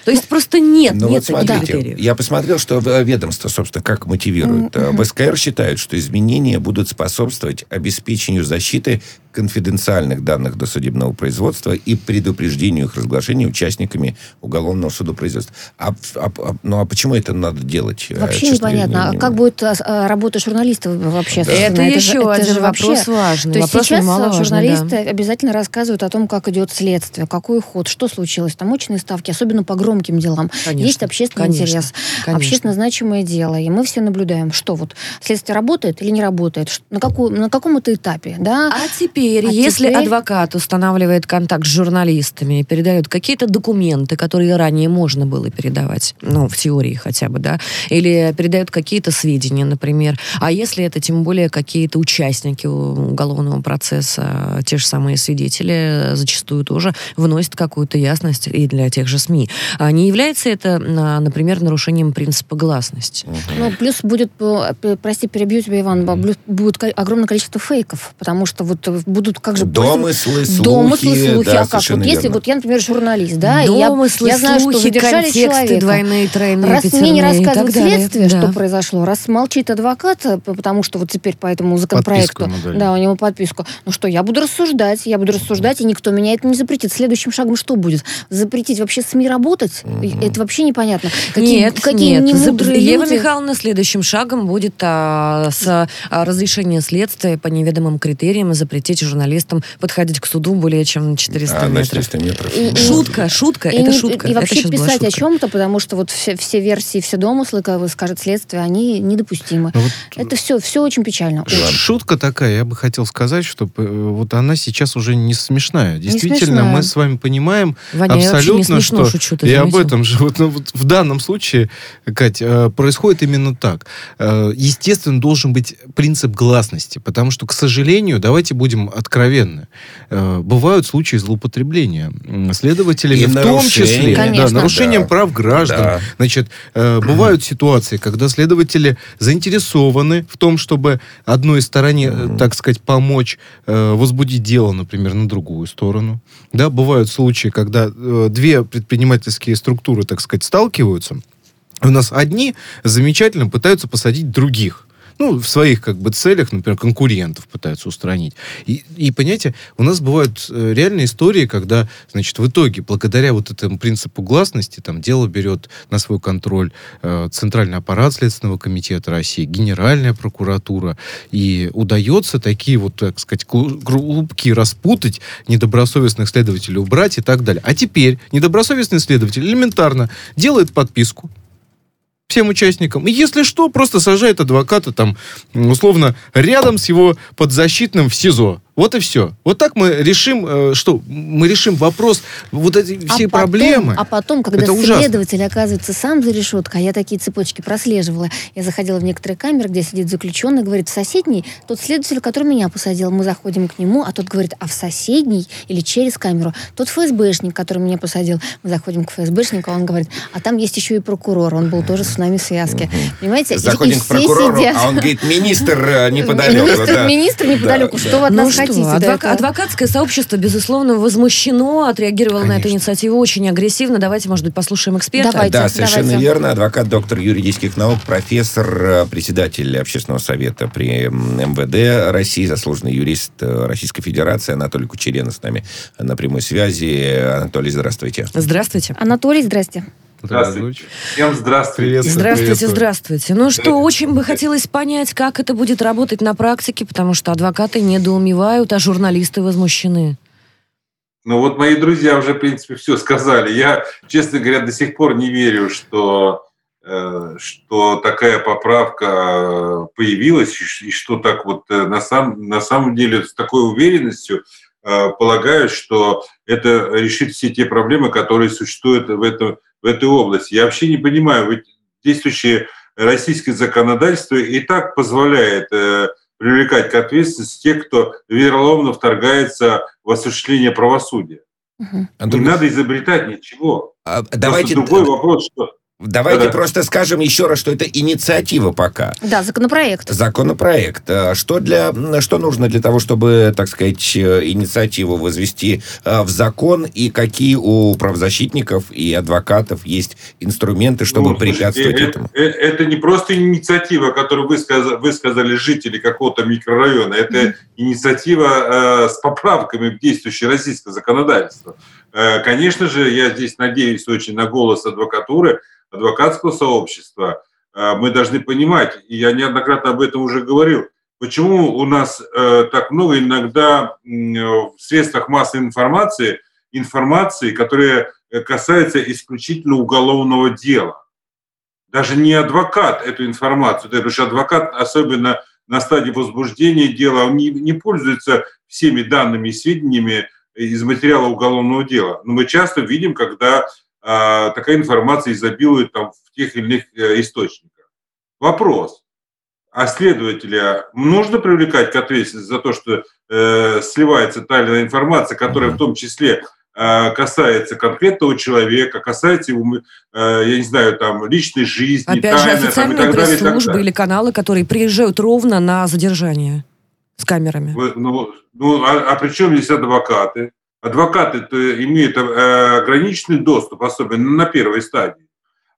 То есть просто нет, Ну нет вот таких смотрите, критериев. я посмотрел, что ведомство, собственно, как мотивирует. Э, Мгм. В СКР считают, что изменения будут способствовать обеспечению защиты конфиденциальных данных досудебного производства и предупреждению их разглашения участниками уголовного судопроизводства. А, а- а- ну а почему это надо делать? э, Вообще честно непонятно. не- А как будет а, а, работа журналистов вообще? Да. Это, же- еще это один же вообще- вопрос важный. То есть вопрос сейчас немаловажный, журналисты да. обязательно рассказывают о том, как идет следствие, какой ход, что случилось, там очные ставки, особенно по громким делам. Конечно, Есть общественный конечно, интерес, конечно. общественно значимое дело, и мы все наблюдаем, что вот следствие работает или не работает, на, какую, на каком это этапе, да? А теперь теперь, А если теперь- адвокат устанавливает контакт с журналистами и передает какие-то документы, которые ранее можно было передавать, ну, в теории хотя бы, да, или передает какие-то сведения, например, а если это тем более какие-то участники уголовного процесса, те же самые свидетели, зачастую тоже вносят какую-то ясность и для тех же СМИ. А не является это, например, нарушением принципа гласности? Ну, плюс будет, э, прости, перебью тебя, Иван, будет огромное количество фейков, потому что вот э, будут как же... Домыслы, слухи. Домыслы, слухи, да, а как? Вот если верно. вот я, например, журналист, да, и я, Домыслы, я знаю, что слухи, задержали контексты человека. двойные, тройные, Раз мне не рассказывают далее. следствие, Да. что произошло, раз молчит адвокат, э, потому что вот теперь по этому законопроекту, да, у него подписку, ну что, я буду рассуждать, я буду рассуждать, и никто меня это не запретит. Следующим шагом что будет? Запретить вообще СМИ работать? И Это вообще непонятно. Какие, нет, какие нет. За- немудрые Ева. Михайловна следующим шагом будет а, с а, разрешения следствия по неведомым критериям запретить журналистам подходить к суду более чем на 400 А, на метров. 400 метров. И- и- Шутка, шутка, И, это не- шутка. и это вообще писать о чем-то, потому что вот все, все версии, все домыслы, как вы скажет следствие, они недопустимы. Ну вот Это все, все очень печально. Ш-. Шутка такая, я бы хотел сказать, что э, вот она сейчас уже не смешная. Действительно, смешная. мы с вами понимаем Ваня, не абсолютно, смешно что шучу, ты и об этом же вот, ну, вот в данном случае, Кать, э, происходит именно так. Э, Естественно, должен быть принцип гласности, потому что, к сожалению, давайте будем откровенны, э, бывают случаи злоупотребления следователями, И в том числе, да, Конечно. нарушением Да. прав граждан, Да. Значит, э, бывают ситуации, когда следователи заинтересованы в том, чтобы одной стороне, э, так сказать, помочь возбудить дело, например, на другую сторону. Да, бывают случаи, когда две предпринимательские структуры, так сказать, сталкиваются. У нас одни замечательно пытаются посадить других. Ну, в своих как бы целях, например, конкурентов пытаются устранить. И, и понимаете, у нас бывают э, реальные истории, когда, значит, в итоге, благодаря вот этому принципу гласности, там, дело берет на свой контроль э, Центральный аппарат Следственного комитета России, Генеральная прокуратура, и удается такие вот, так сказать, клу- клубки распутать, недобросовестных следователей убрать и так далее. А теперь недобросовестный следователь элементарно делает подписку, всем участникам. И если что, просто сажает адвоката там, условно, рядом с его подзащитным в СИЗО. Вот и все. Вот так мы решим, э, что? Мы решим вопрос, вот эти все а потом, проблемы. А потом, когда Это ужасно. следователь оказывается сам за решеткой, а я такие цепочки прослеживала, я заходила в некоторые камеры, где сидит заключенный, говорит, в соседней тот следователь, который меня посадил, мы заходим к нему, а тот говорит, а в соседней или через камеру тот ФСБшник, который меня посадил, мы заходим к ФСБшнику, а он говорит, а там есть еще и прокурор, он был тоже с нами в связке. Понимаете? И- и Заходим к все прокурору, сидят. а он говорит, министр э, *laughs* неподалеку. Министр, да. министр неподалеку, Да, что да. от Ну что, хотите? этого? адвокатское сообщество, безусловно, возмущено, отреагировало на эту Конечно. инициативу очень агрессивно. Давайте, может быть, послушаем эксперта. Давайте. Да, совершенно давайте. верно. Адвокат, доктор юридических наук, профессор, э, председатель общественного совета при МВД России, заслуженный юрист э, Российской Федерации Анатолий Кучеренов с нами на прямой связи. Анатолий, здравствуйте. Здравствуйте. Анатолий, здрасте. Здравствуйте. Всем здравствуйте. Приветствую, Здравствуйте, приветствую. здравствуйте. Ну что, очень бы хотелось понять, как это будет работать на практике, потому что адвокаты недоумевают, а журналисты возмущены. Ну вот мои друзья уже, в принципе, все сказали. Я, честно говоря, до сих пор не верю, что, э, что такая поправка появилась, и и что так вот э, на, сам, на самом деле с такой уверенностью э, полагаю, что это решит все те проблемы, которые существуют в, этом, в этой области. Я вообще не понимаю, ведь действующее российское законодательство и так позволяет э, привлекать к ответственности тех, кто вероломно вторгается в осуществление правосудия. Мгм. Не Антон, надо изобретать ничего. а, Просто давайте, другой вопрос, что давайте Да-да. просто скажем еще раз, что это инициатива пока. Да, законопроект. Законопроект. А Что, для, что нужно для того, чтобы, так сказать, э, инициативу возвести э, в закон, и какие у правозащитников и адвокатов есть инструменты, чтобы Ну, слушайте, препятствовать э- этому? э- Это не просто инициатива, которую высказа- высказали жители какого-то микрорайона. Это инициатива э, с поправками в действующее российское законодательство. Э, Конечно же, я здесь надеюсь очень на голос адвокатуры, адвокатского сообщества. Э, Мы должны понимать, и я неоднократно об этом уже говорил, почему у нас э, так много иногда э, в средствах массовой информации информации, которая касается исключительно уголовного дела даже не адвокат эту информацию, потому что адвокат, особенно на стадии возбуждения дела, он не, не пользуется всеми данными и сведениями из материала уголовного дела. Но мы часто видим, когда такая информация изобилует там в тех или иных э, источниках. Вопрос. А следователя нужно привлекать к ответственности за то, что э, сливается тайная информация, которая в том числе э, касается конкретного человека, касается его, э, я не знаю, там, личной жизни, Опять же, официальные пресс-службы или каналы, которые приезжают ровно на задержание с камерами. Ну, ну а, а при чем здесь адвокаты? Адвокаты-то имеют э, ограниченный доступ, особенно на первой стадии.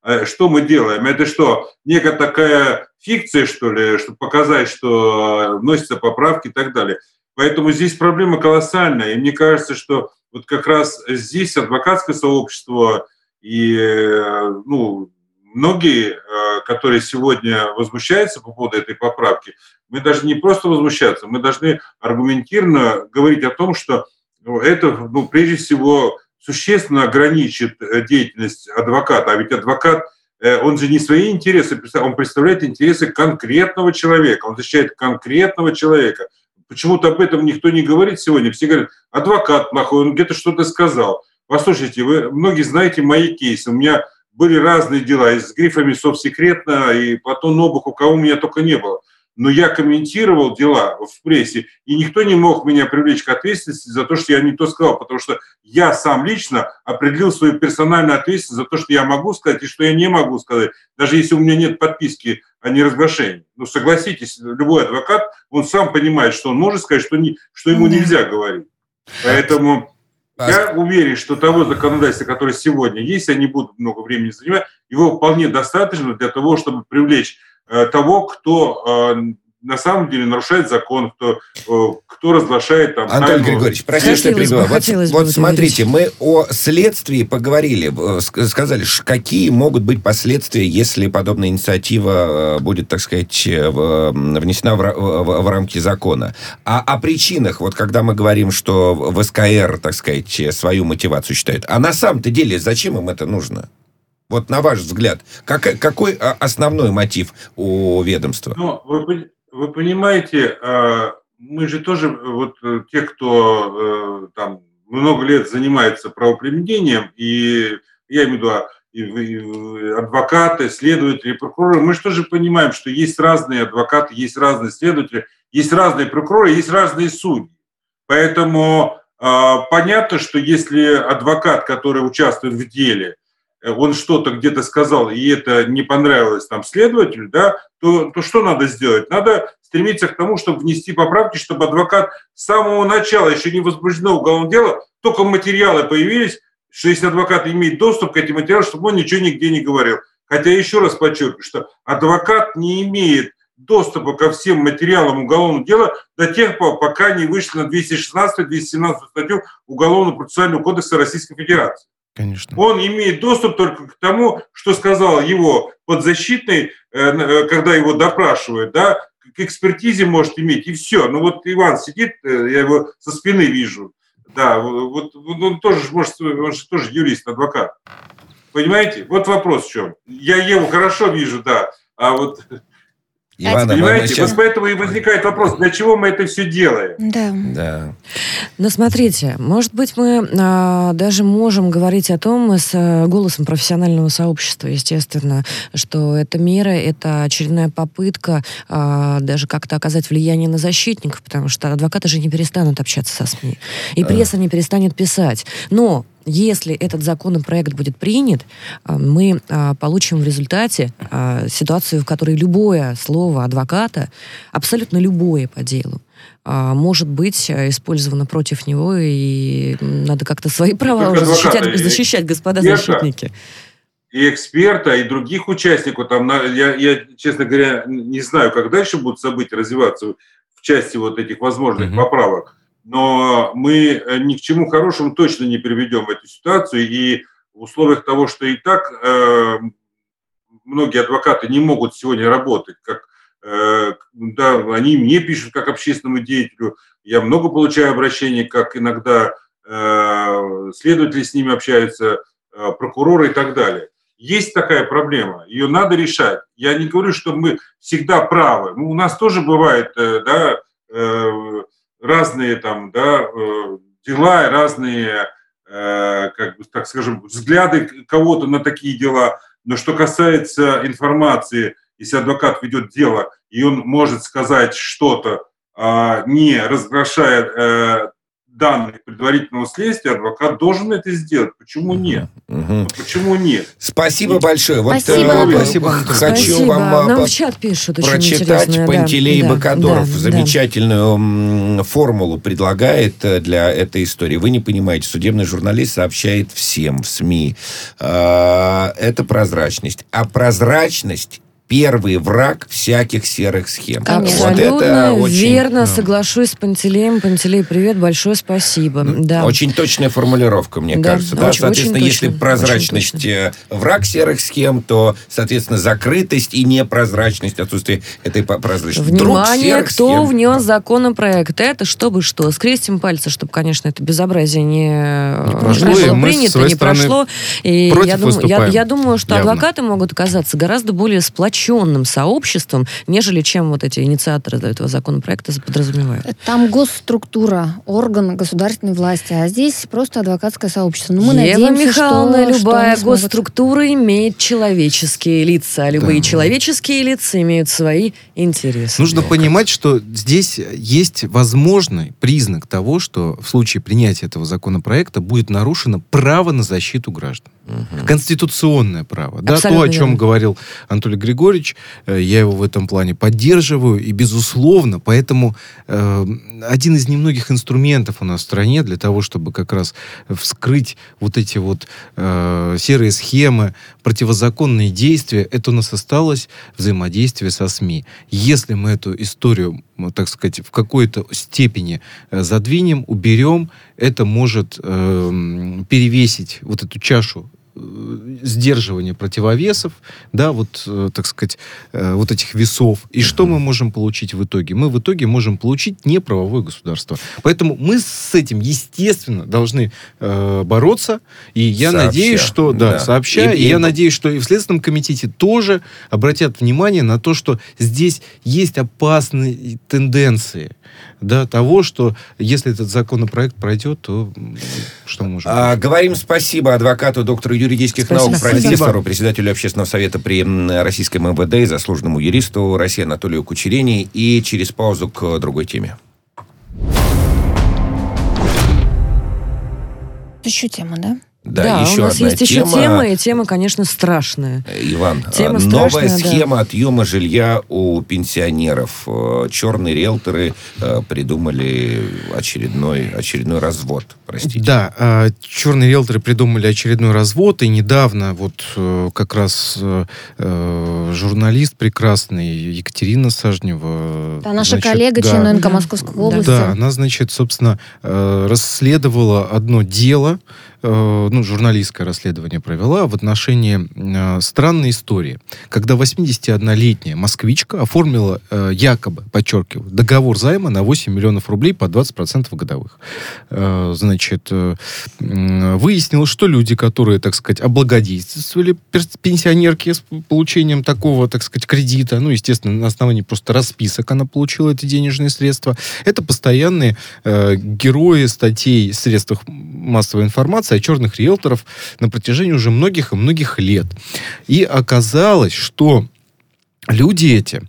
Э, что мы делаем? Это что, некая такая фикция, что ли, чтобы показать, что вносятся поправки и так далее. Поэтому здесь проблема колоссальная. И мне кажется, что вот как раз здесь адвокатское сообщество и э, ну, многие, которые сегодня возмущаются по поводу этой поправки, мы даже не просто возмущаться, мы должны аргументированно говорить о том, что это, ну, прежде всего, существенно ограничит э, деятельность адвоката. А ведь адвокат, э, он же не свои интересы, он представляет интересы конкретного человека, он защищает конкретного человека. Почему-то об этом никто не говорит сегодня. Все говорят, адвокат плохой, он где-то что-то сказал. Послушайте, вы многие знаете мои кейсы. У меня были разные дела и с грифами «Совсекретно», и Платон Нобух, у кого у меня только не было но я комментировал дела в прессе, и никто не мог меня привлечь к ответственности за то, что я не то сказал, потому что я сам лично определил свою персональную ответственность за то, что я могу сказать и что я не могу сказать, даже если у меня нет подписки о неразглашении. Ну, согласитесь, любой адвокат, он сам понимает, что он может сказать, что, не, что ему нельзя говорить. Поэтому я уверен, что того законодательства, которое сегодня есть, они будут много времени занимать, его вполне достаточно для того, чтобы привлечь того, кто э, на самом деле нарушает закон, кто, э, кто разглашает там... Антон Григорьевич, простите, что перебиваю. Вот, вот смотрите, мы о следствии поговорили, сказали, какие могут быть последствия, если подобная инициатива будет, так сказать, внесена в, в, в рамки закона. А о причинах, вот когда мы говорим, что в СКР, так сказать, свою мотивацию считают, а на самом-то деле зачем им это нужно? Вот на ваш взгляд, как, какой а, основной мотив у ведомства? Ну, вы, вы понимаете, а, мы же тоже, вот э, те, кто э, там много лет занимается правоприменением, и я имею в виду а, и, адвокаты, следователи, прокуроры, мы же тоже понимаем, что есть разные адвокаты, есть разные следователи, есть разные прокуроры, есть разные судьи. Поэтому э, понятно, что если адвокат, который участвует в деле, он что-то где-то сказал, и это не понравилось там следователю, да, то, то что надо сделать? Надо стремиться к тому, чтобы внести поправки, чтобы адвокат с самого начала, еще не возбуждено уголовное дело, только материалы появились, что если адвокат имеет доступ к этим материалам, чтобы он ничего нигде не говорил. Хотя еще раз подчеркиваю, что адвокат не имеет доступа ко всем материалам уголовного дела до тех пор, пока не вышли на 216-217 статью Уголовного процессуального кодекса Российской Федерации. Конечно. Он имеет доступ только к тому, что сказал его подзащитный, э, э, когда его допрашивают, да, к экспертизе может иметь, и все. Ну вот Иван сидит, э, я его со спины вижу, да, вот он тоже может, он же тоже юрист, адвокат. Понимаете? Вот вопрос в чем. Я его хорошо вижу, да, а вот Ивана, Понимаете, сейчас... вот поэтому и возникает вопрос, для чего мы это все делаем? Да. да. Но смотрите, может быть, мы а, даже можем говорить о том с а, голосом профессионального сообщества, естественно, что эта мера, это очередная попытка а, даже как-то оказать влияние на защитников, потому что адвокаты же не перестанут общаться со СМИ, и пресса не перестанет писать. Но если этот законопроект будет принят, а, мы а, получим в результате а, ситуацию, в которой любое слово адвоката, абсолютно любое по делу, может быть использовано против него, и надо как-то свои права уже защищать, защищать, господа эксперта, защитники. И эксперта, и других участников. Там, я, я, честно говоря, не знаю, как дальше будут события развиваться в части вот этих возможных mm-hmm. поправок но мы э, ни к чему хорошему точно не приведем эту ситуацию. И в условиях того, что и так э, многие адвокаты не могут сегодня работать, как э, да, они мне пишут как общественному деятелю, я много получаю обращений, как иногда э, следователи с ними общаются, э, прокуроры и так далее. есть такая проблема, ее надо решать. Я не говорю, что мы всегда правы. Ну, у нас тоже бывает, э, да, э, разные там, да, э, дела, разные, как бы, так скажем, взгляды кого-то на такие дела. Но что касается информации, если адвокат ведет дело, и он может сказать что-то, а, не разглашая данных предварительного следствия, адвокат должен это сделать. Почему нет? Угу. Почему нет? Спасибо большое. Вот, Спасибо. Э, Спасибо. Хочу Спасибо. вам Нам в чат пишут прочитать Пантелей да, Бакадоров. Да, замечательную да. формулу предлагает э, для этой истории. Вы не понимаете, судебный журналист сообщает всем в СМИ. Э, это прозрачность. А прозрачность первый враг всяких серых схем. Конечно. Вот это очень, верно, ну, соглашусь с Пантелеем. Пантелей, привет, большое спасибо. Ну, да. Очень точная формулировка, мне да, кажется. Да? Очень, соответственно, очень если точно, прозрачность э, враг серых схем, то, соответственно, закрытость и непрозрачность, отсутствие этой прозрачности. Внимание, кто схем. внес законопроект. Это чтобы что? Скрестим пальцы, чтобы, конечно, это безобразие не, не, прошло, не было принято, не прошло. И я, дум, я, я думаю, что явно. адвокаты могут оказаться гораздо более сплоченными сплоченным сообществом, нежели чем вот эти инициаторы этого законопроекта подразумевают. Там госструктура, орган государственной власти, а здесь просто адвокатское сообщество. Ну, мы Ева надеемся, Михайловна, что, любая что госструктура смогут... имеет человеческие лица, а любые да. человеческие лица имеют свои интересы. Нужно да. понимать, что здесь есть возможный признак того, что в случае принятия этого законопроекта будет нарушено право на защиту граждан. Угу. Конституционное право. Да, то, о чем говорил Анатолий Григорьевич, э, я его в этом плане поддерживаю, и безусловно, поэтому э, один из немногих инструментов у нас в стране для того, чтобы как раз вскрыть вот эти вот э, серые схемы, противозаконные действия, это у нас осталось взаимодействие со СМИ. Если мы эту историю, так сказать, в какой-то степени э, задвинем, уберем, это может э, перевесить вот эту чашу сдерживание противовесов, да, вот, э, так сказать, э, вот этих весов. И что мы можем получить в итоге? Мы в итоге можем получить неправовое государство. Поэтому мы с этим, естественно, должны э, бороться. И я сообща. надеюсь, что... Да, да. сообща. И, и, и я надеюсь, что и в Следственном комитете тоже обратят внимание на то, что здесь есть опасные тенденции да, того, что если этот законопроект пройдет, то что мы можем... А, говорим спасибо адвокату, доктору юридических спасибо. наук, профессору, председателю общественного совета при российском МВД и заслуженному юристу России Анатолию Кучерени. И через паузу к другой теме. Еще тема, да? Да, да еще у нас одна есть тема. еще тема, и тема, конечно, страшная. Иван, тема новая страшная, схема да. отъема жилья у пенсионеров. Э, черные риэлторы э, придумали очередной, очередной развод, простите. Да, э, черные риэлторы придумали очередной развод, и недавно вот как раз журналист прекрасный Екатерина Сажнева... Да, наша значит, коллега, да, член НК Московской области. Да, она, значит, собственно, расследовала одно дело, Э, ну, журналистское расследование провела в отношении э, странной истории, когда 81-летняя москвичка оформила э, якобы, подчеркиваю, договор займа на 8 миллионов рублей по 20% годовых. Э, значит, э, выяснилось, что люди, которые, так сказать, облагодетельствовали пенсионерки с получением такого, так сказать, кредита, ну, естественно, на основании просто расписок она получила эти денежные средства, это постоянные э, герои статей в средствах массовой информации, о черных риэлторов на протяжении уже многих и многих лет. И оказалось, что люди эти,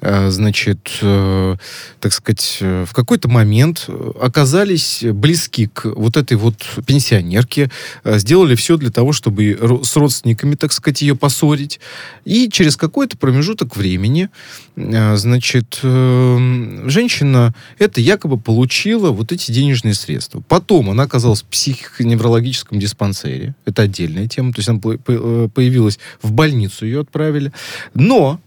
э, значит, э, так сказать, э, в какой-то момент оказались близки к вот этой вот пенсионерке, сделали все для того, чтобы с родственниками, так сказать, ее поссорить. И через какой-то промежуток времени, значит, женщина это якобы получила вот эти денежные средства. Потом она оказалась в психоневрологическом диспансере. Это отдельная тема. То есть она появилась в больницу, ее отправили. Но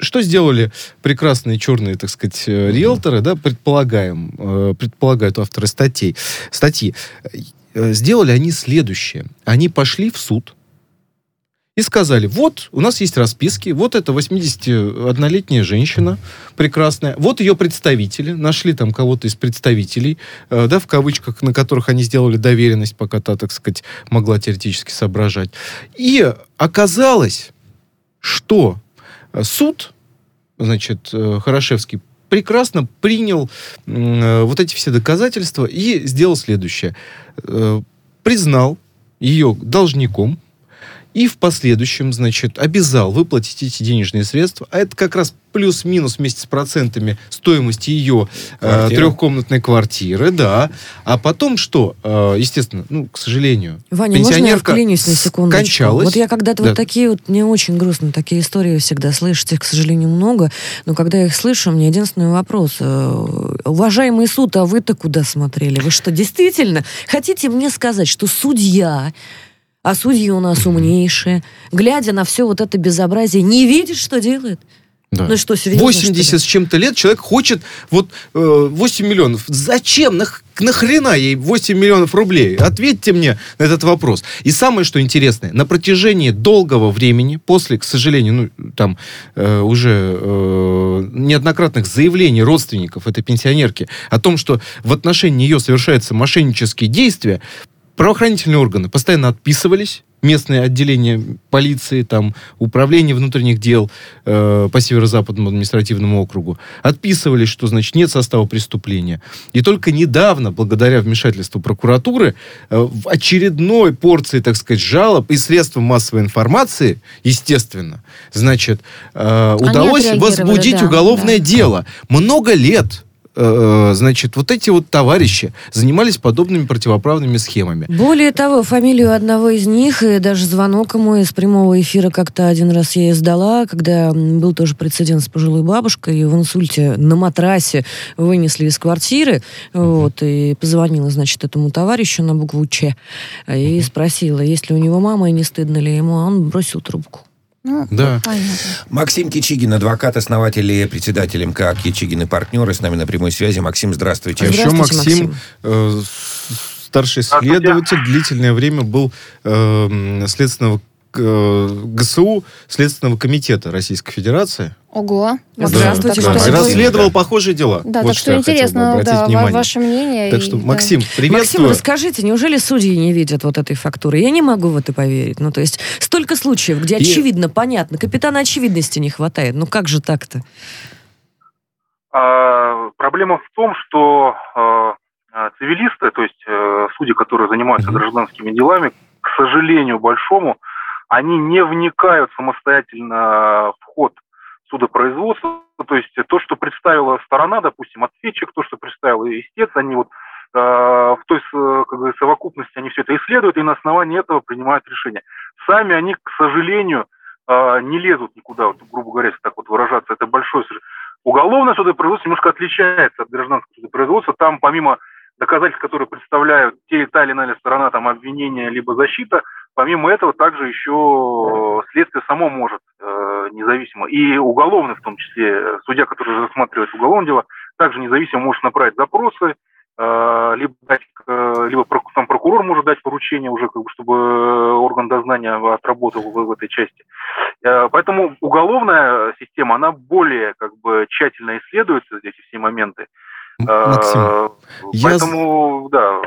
что сделали прекрасные черные, так сказать, э, риэлторы, да, предполагаем, э, предполагают авторы статей, статьи. Э, сделали они следующее. Они пошли в суд и сказали, вот, у нас есть расписки, вот это 81-летняя женщина прекрасная, вот ее представители, нашли там кого-то из представителей, да, в кавычках, на которых они сделали доверенность, пока та, так сказать, могла теоретически соображать. И оказалось, что суд, значит, э, Хорошевский прекрасно принял э, вот эти все доказательства и сделал следующее. Э, признал ее должником, и в последующем, значит, обязал выплатить эти денежные средства, а это как раз плюс-минус вместе с процентами стоимости ее э, трехкомнатной квартиры, да. А потом что? Э, естественно, ну, к сожалению, Ваня, пенсионерка можно я на секундочку? Кончалась. Вот я когда-то да. вот такие вот, не очень грустные такие истории всегда слышать, их, к сожалению, много, но когда я их слышу, мне единственный вопрос. Э, уважаемый суд, а вы-то куда смотрели? Вы что, действительно хотите мне сказать, что судья а судьи у нас умнейшие, глядя на все вот это безобразие, не видит, что делает. Да. Ну что, серьезно? 80 с чем-то лет человек хочет вот э, 8 миллионов. Зачем? Нах, нахрена ей 8 миллионов рублей? Ответьте мне на этот вопрос. И самое, что интересное, на протяжении долгого времени, после, к сожалению, ну, там э, уже э, неоднократных заявлений родственников этой пенсионерки о том, что в отношении нее совершаются мошеннические действия, правоохранительные органы постоянно отписывались, местные отделения полиции, там, управление внутренних дел э, по северо-западному административному округу отписывались, что, значит, нет состава преступления. И только недавно, благодаря вмешательству прокуратуры, э, в очередной порции, так сказать, жалоб и средств массовой информации, естественно, значит, э, удалось возбудить да, уголовное да. дело. Много лет значит, вот эти вот товарищи занимались подобными противоправными схемами. Более того, фамилию одного из них и даже звонок ему из прямого эфира как-то один раз я сдала, когда был тоже прецедент с пожилой бабушкой, и в инсульте на матрасе вынесли из квартиры, uh-huh. вот, и позвонила, значит, этому товарищу на букву Ч, и uh-huh. спросила, есть ли у него мама и не стыдно ли ему, а он бросил трубку. Ну, да. Понятно. Максим Кичигин, адвокат, основатель и председатель МК Кичигин и партнеры, с нами на прямой связи. Максим, здравствуйте. здравствуйте Еще Максим, Максим. Э, старший следователь, длительное время был э, следственного ГСУ Следственного комитета Российской Федерации. Ого. Здравствуйте. Да. Да. Расследовал похожие дела. Да, вот так что, интересно, да, внимание. ваше мнение. Так что, и, Максим, да. приветствую. Максим, расскажите, неужели судьи не видят вот этой фактуры? Я не могу в это поверить. Ну, то есть, столько случаев, где и... очевидно, понятно, капитана очевидности не хватает. Ну, как же так-то? А, проблема в том, что а, а цивилисты, то есть а, судьи, которые занимаются uh-huh. гражданскими делами, к сожалению большому, они не вникают самостоятельно в ход судопроизводства, то есть то, что представила сторона, допустим, ответчик, то, что представил истец, они вот э, в той как бы, совокупности они все это исследуют и на основании этого принимают решение. Сами они, к сожалению, э, не лезут никуда, вот, грубо говоря, если так вот выражаться, это большое Уголовное судопроизводство немножко отличается от гражданского судопроизводства. Там помимо доказательств, которые представляют те, та или иная сторона, там обвинение либо защита, Помимо этого, также еще следствие само может э, независимо, и уголовный в том числе, судья, который рассматривает уголовное дело, также независимо может направить запросы, э, либо, дать, э, либо сам прокурор может дать поручение уже, как бы, чтобы орган дознания отработал в, в этой части. Поэтому уголовная система, она более как бы тщательно исследуется, эти все моменты. Максим, поэтому, я... да,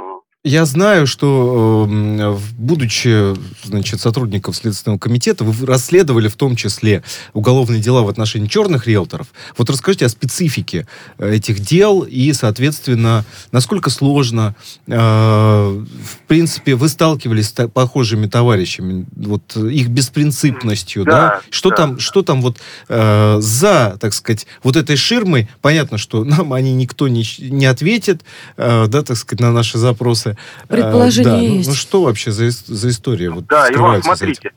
я знаю, что, э, будучи значит, сотрудником Следственного комитета, вы расследовали в том числе уголовные дела в отношении черных риэлторов. Вот расскажите о специфике э, этих дел и, соответственно, насколько сложно, э, в принципе, вы сталкивались с похожими товарищами, вот их беспринципностью, да? да? Что, да. Там, что там вот за, так сказать, вот этой ширмой? Понятно, что нам они никто не, не ответит, да, так сказать, на наши запросы. Предположение да, есть. Ну, ну что вообще за, за история? Вот да, Иван, смотрите.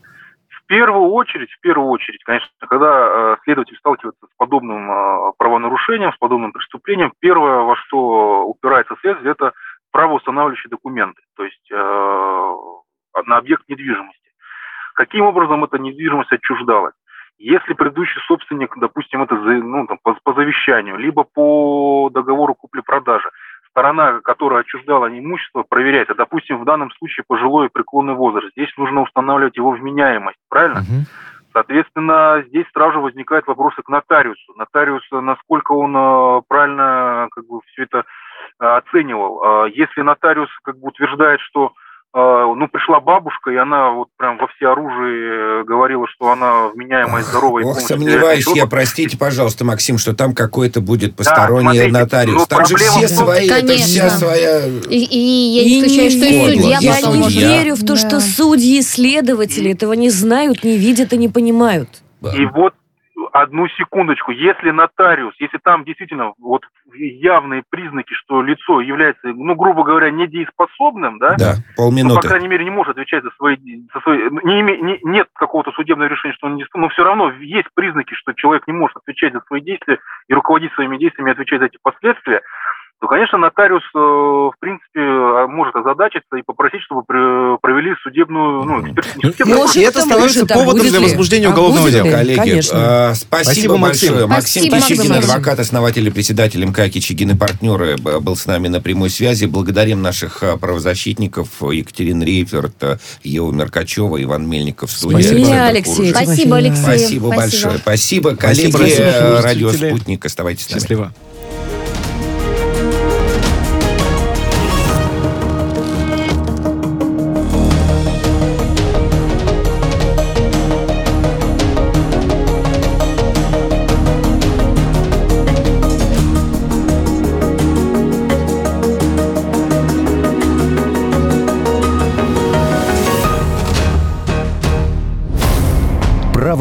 В первую очередь, в первую очередь, конечно, когда э, следователь сталкивается с подобным э, правонарушением, с подобным преступлением, первое, во что упирается следствие, это правоустанавливающие документы, то есть э, на объект недвижимости. Каким образом эта недвижимость отчуждалась? Если предыдущий собственник, допустим, это ну, там, по, по завещанию, либо по договору купли-продажи, сторона, которая отчуждала имущество, проверяется. Допустим, в данном случае пожилой преклонный возраст. Здесь нужно устанавливать его вменяемость, правильно? Мгм. Соответственно, здесь сразу возникают вопросы к нотариусу. Нотариус, насколько он э, правильно как бы все это э, оценивал. Э, Если нотариус как бы утверждает, что ну, пришла бабушка, и она вот прям во всеоружии э, говорила, что она вменяемая, здоровая. Ох, сомневаюсь я, простите, пожалуйста, Максим, что там какой-то будет посторонний смотрите, нотариус. ну, там же проблема все в том- свои, это Конечно. вся своя... И, и я не И исключаю, что и судья верю. Я потом не верю в то, Да. что судьи и следователи этого не знают, не видят и не понимают. И вот одну секундочку, если нотариус, если там действительно вот явные признаки, что лицо является, ну, грубо говоря, недееспособным, да, Да, ну, по полминуты. крайней мере, не может отвечать за свои, за свои не име- не- нет какого-то судебного решения, что он не, но все равно есть признаки, что человек не может отвечать за свои действия и руководить своими действиями, отвечать за эти последствия, то, конечно, нотариус, э, в принципе, э, может озадачиться и попросить, чтобы провели судебную, ну, экспертизу. Может, И это становится а поводом будет для ли? возбуждения А уголовного будет дела. Коллеги, Конечно. э, спасибо, Спасибо, Максим. большое. Максим Спасибо, Кичигин, Максим. адвокат, основатель и председатель МК Кичигин и партнеры, б- был с нами на прямой связи. Благодарим наших э, правозащитников Екатерин Рейферт, э, Ева Меркачева, Иван Мельников. Спасибо. Алексей. Спасибо, Алексей. Спасибо большое. Спасибо, коллеги. Спасибо, э. Радио «Спутник». Оставайтесь с нами. Счастливо.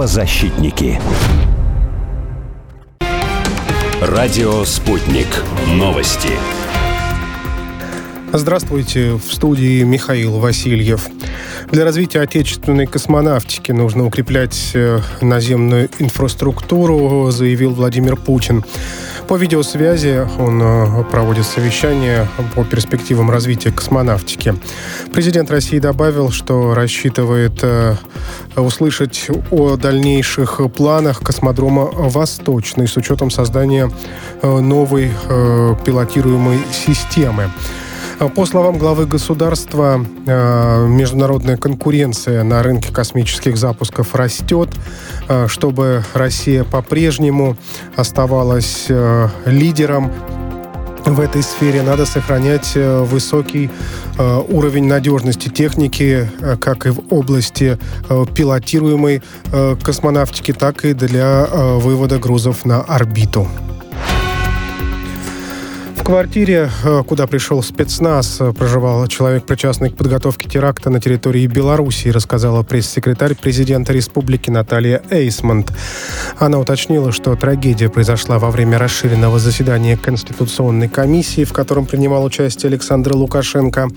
Правозащитники. Радио «Спутник». Новости. Здравствуйте, в студии Михаил Васильев. Для развития отечественной космонавтики нужно укреплять э, наземную инфраструктуру, заявил Владимир Путин. По видеосвязи он э, проводит совещание по перспективам развития космонавтики. Президент России добавил, что рассчитывает э, услышать о дальнейших планах космодрома «Восточный» с учетом создания э, новой пилотируемой системы. По словам главы государства, международная конкуренция на рынке космических запусков растет. Э, Чтобы Россия по-прежнему оставалась э, лидером в этой сфере надо сохранять э, высокий уровень надежности техники, как и в области пилотируемой космонавтики, так и для вывода грузов на орбиту. Квартире, э, куда пришел спецназ, э, проживал человек, причастный к подготовке теракта на территории Беларуси, рассказала пресс-секретарь президента республики Наталья Эйсмонт. Она уточнила, что трагедия произошла во время расширенного заседания Конституционной комиссии, в котором принимал участие Александр Лукашенко.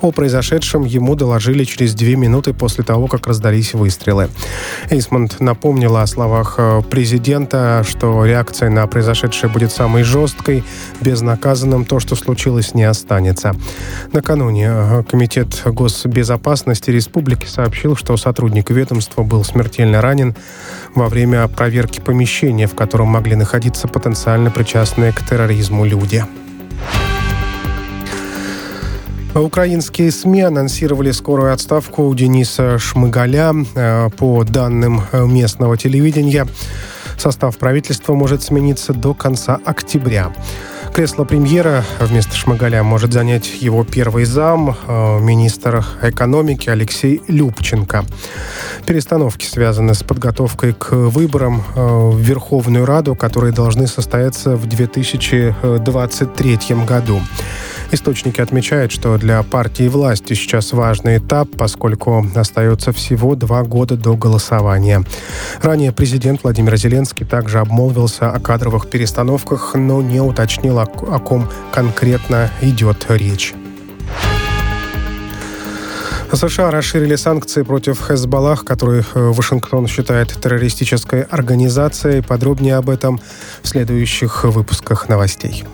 О произошедшем ему доложили через две минуты после того, как раздались выстрелы. Эйсмонт напомнила о словах э, президента, что реакция на произошедшее будет самой жесткой, безнаказанным то, что случилось, не останется. Накануне э, Комитет госбезопасности республики сообщил, что сотрудник ведомства был смертельно ранен во время проверки помещения, в котором могли находиться потенциально причастные к терроризму люди. Украинские СМИ анонсировали скорую отставку Дениса Шмыгаля. Э, По данным э, местного телевидения, состав правительства может смениться до конца октября. Кресло премьера вместо Шмыгаля может занять его первый зам, э, министр экономики Алексей Любченко. Перестановки связаны с подготовкой к выборам э, в Верховную Раду, которые должны состояться в 2023 году. Источники отмечают, что для партии власти сейчас важный этап, поскольку остается всего два года до голосования. Ранее президент Владимир Зеленский также обмолвился о кадровых перестановках, но не уточнил, о, о ком конкретно идет речь. США расширили санкции против Хезбаллах, который э, Вашингтон считает террористической организацией. Подробнее об этом в следующих выпусках новостей.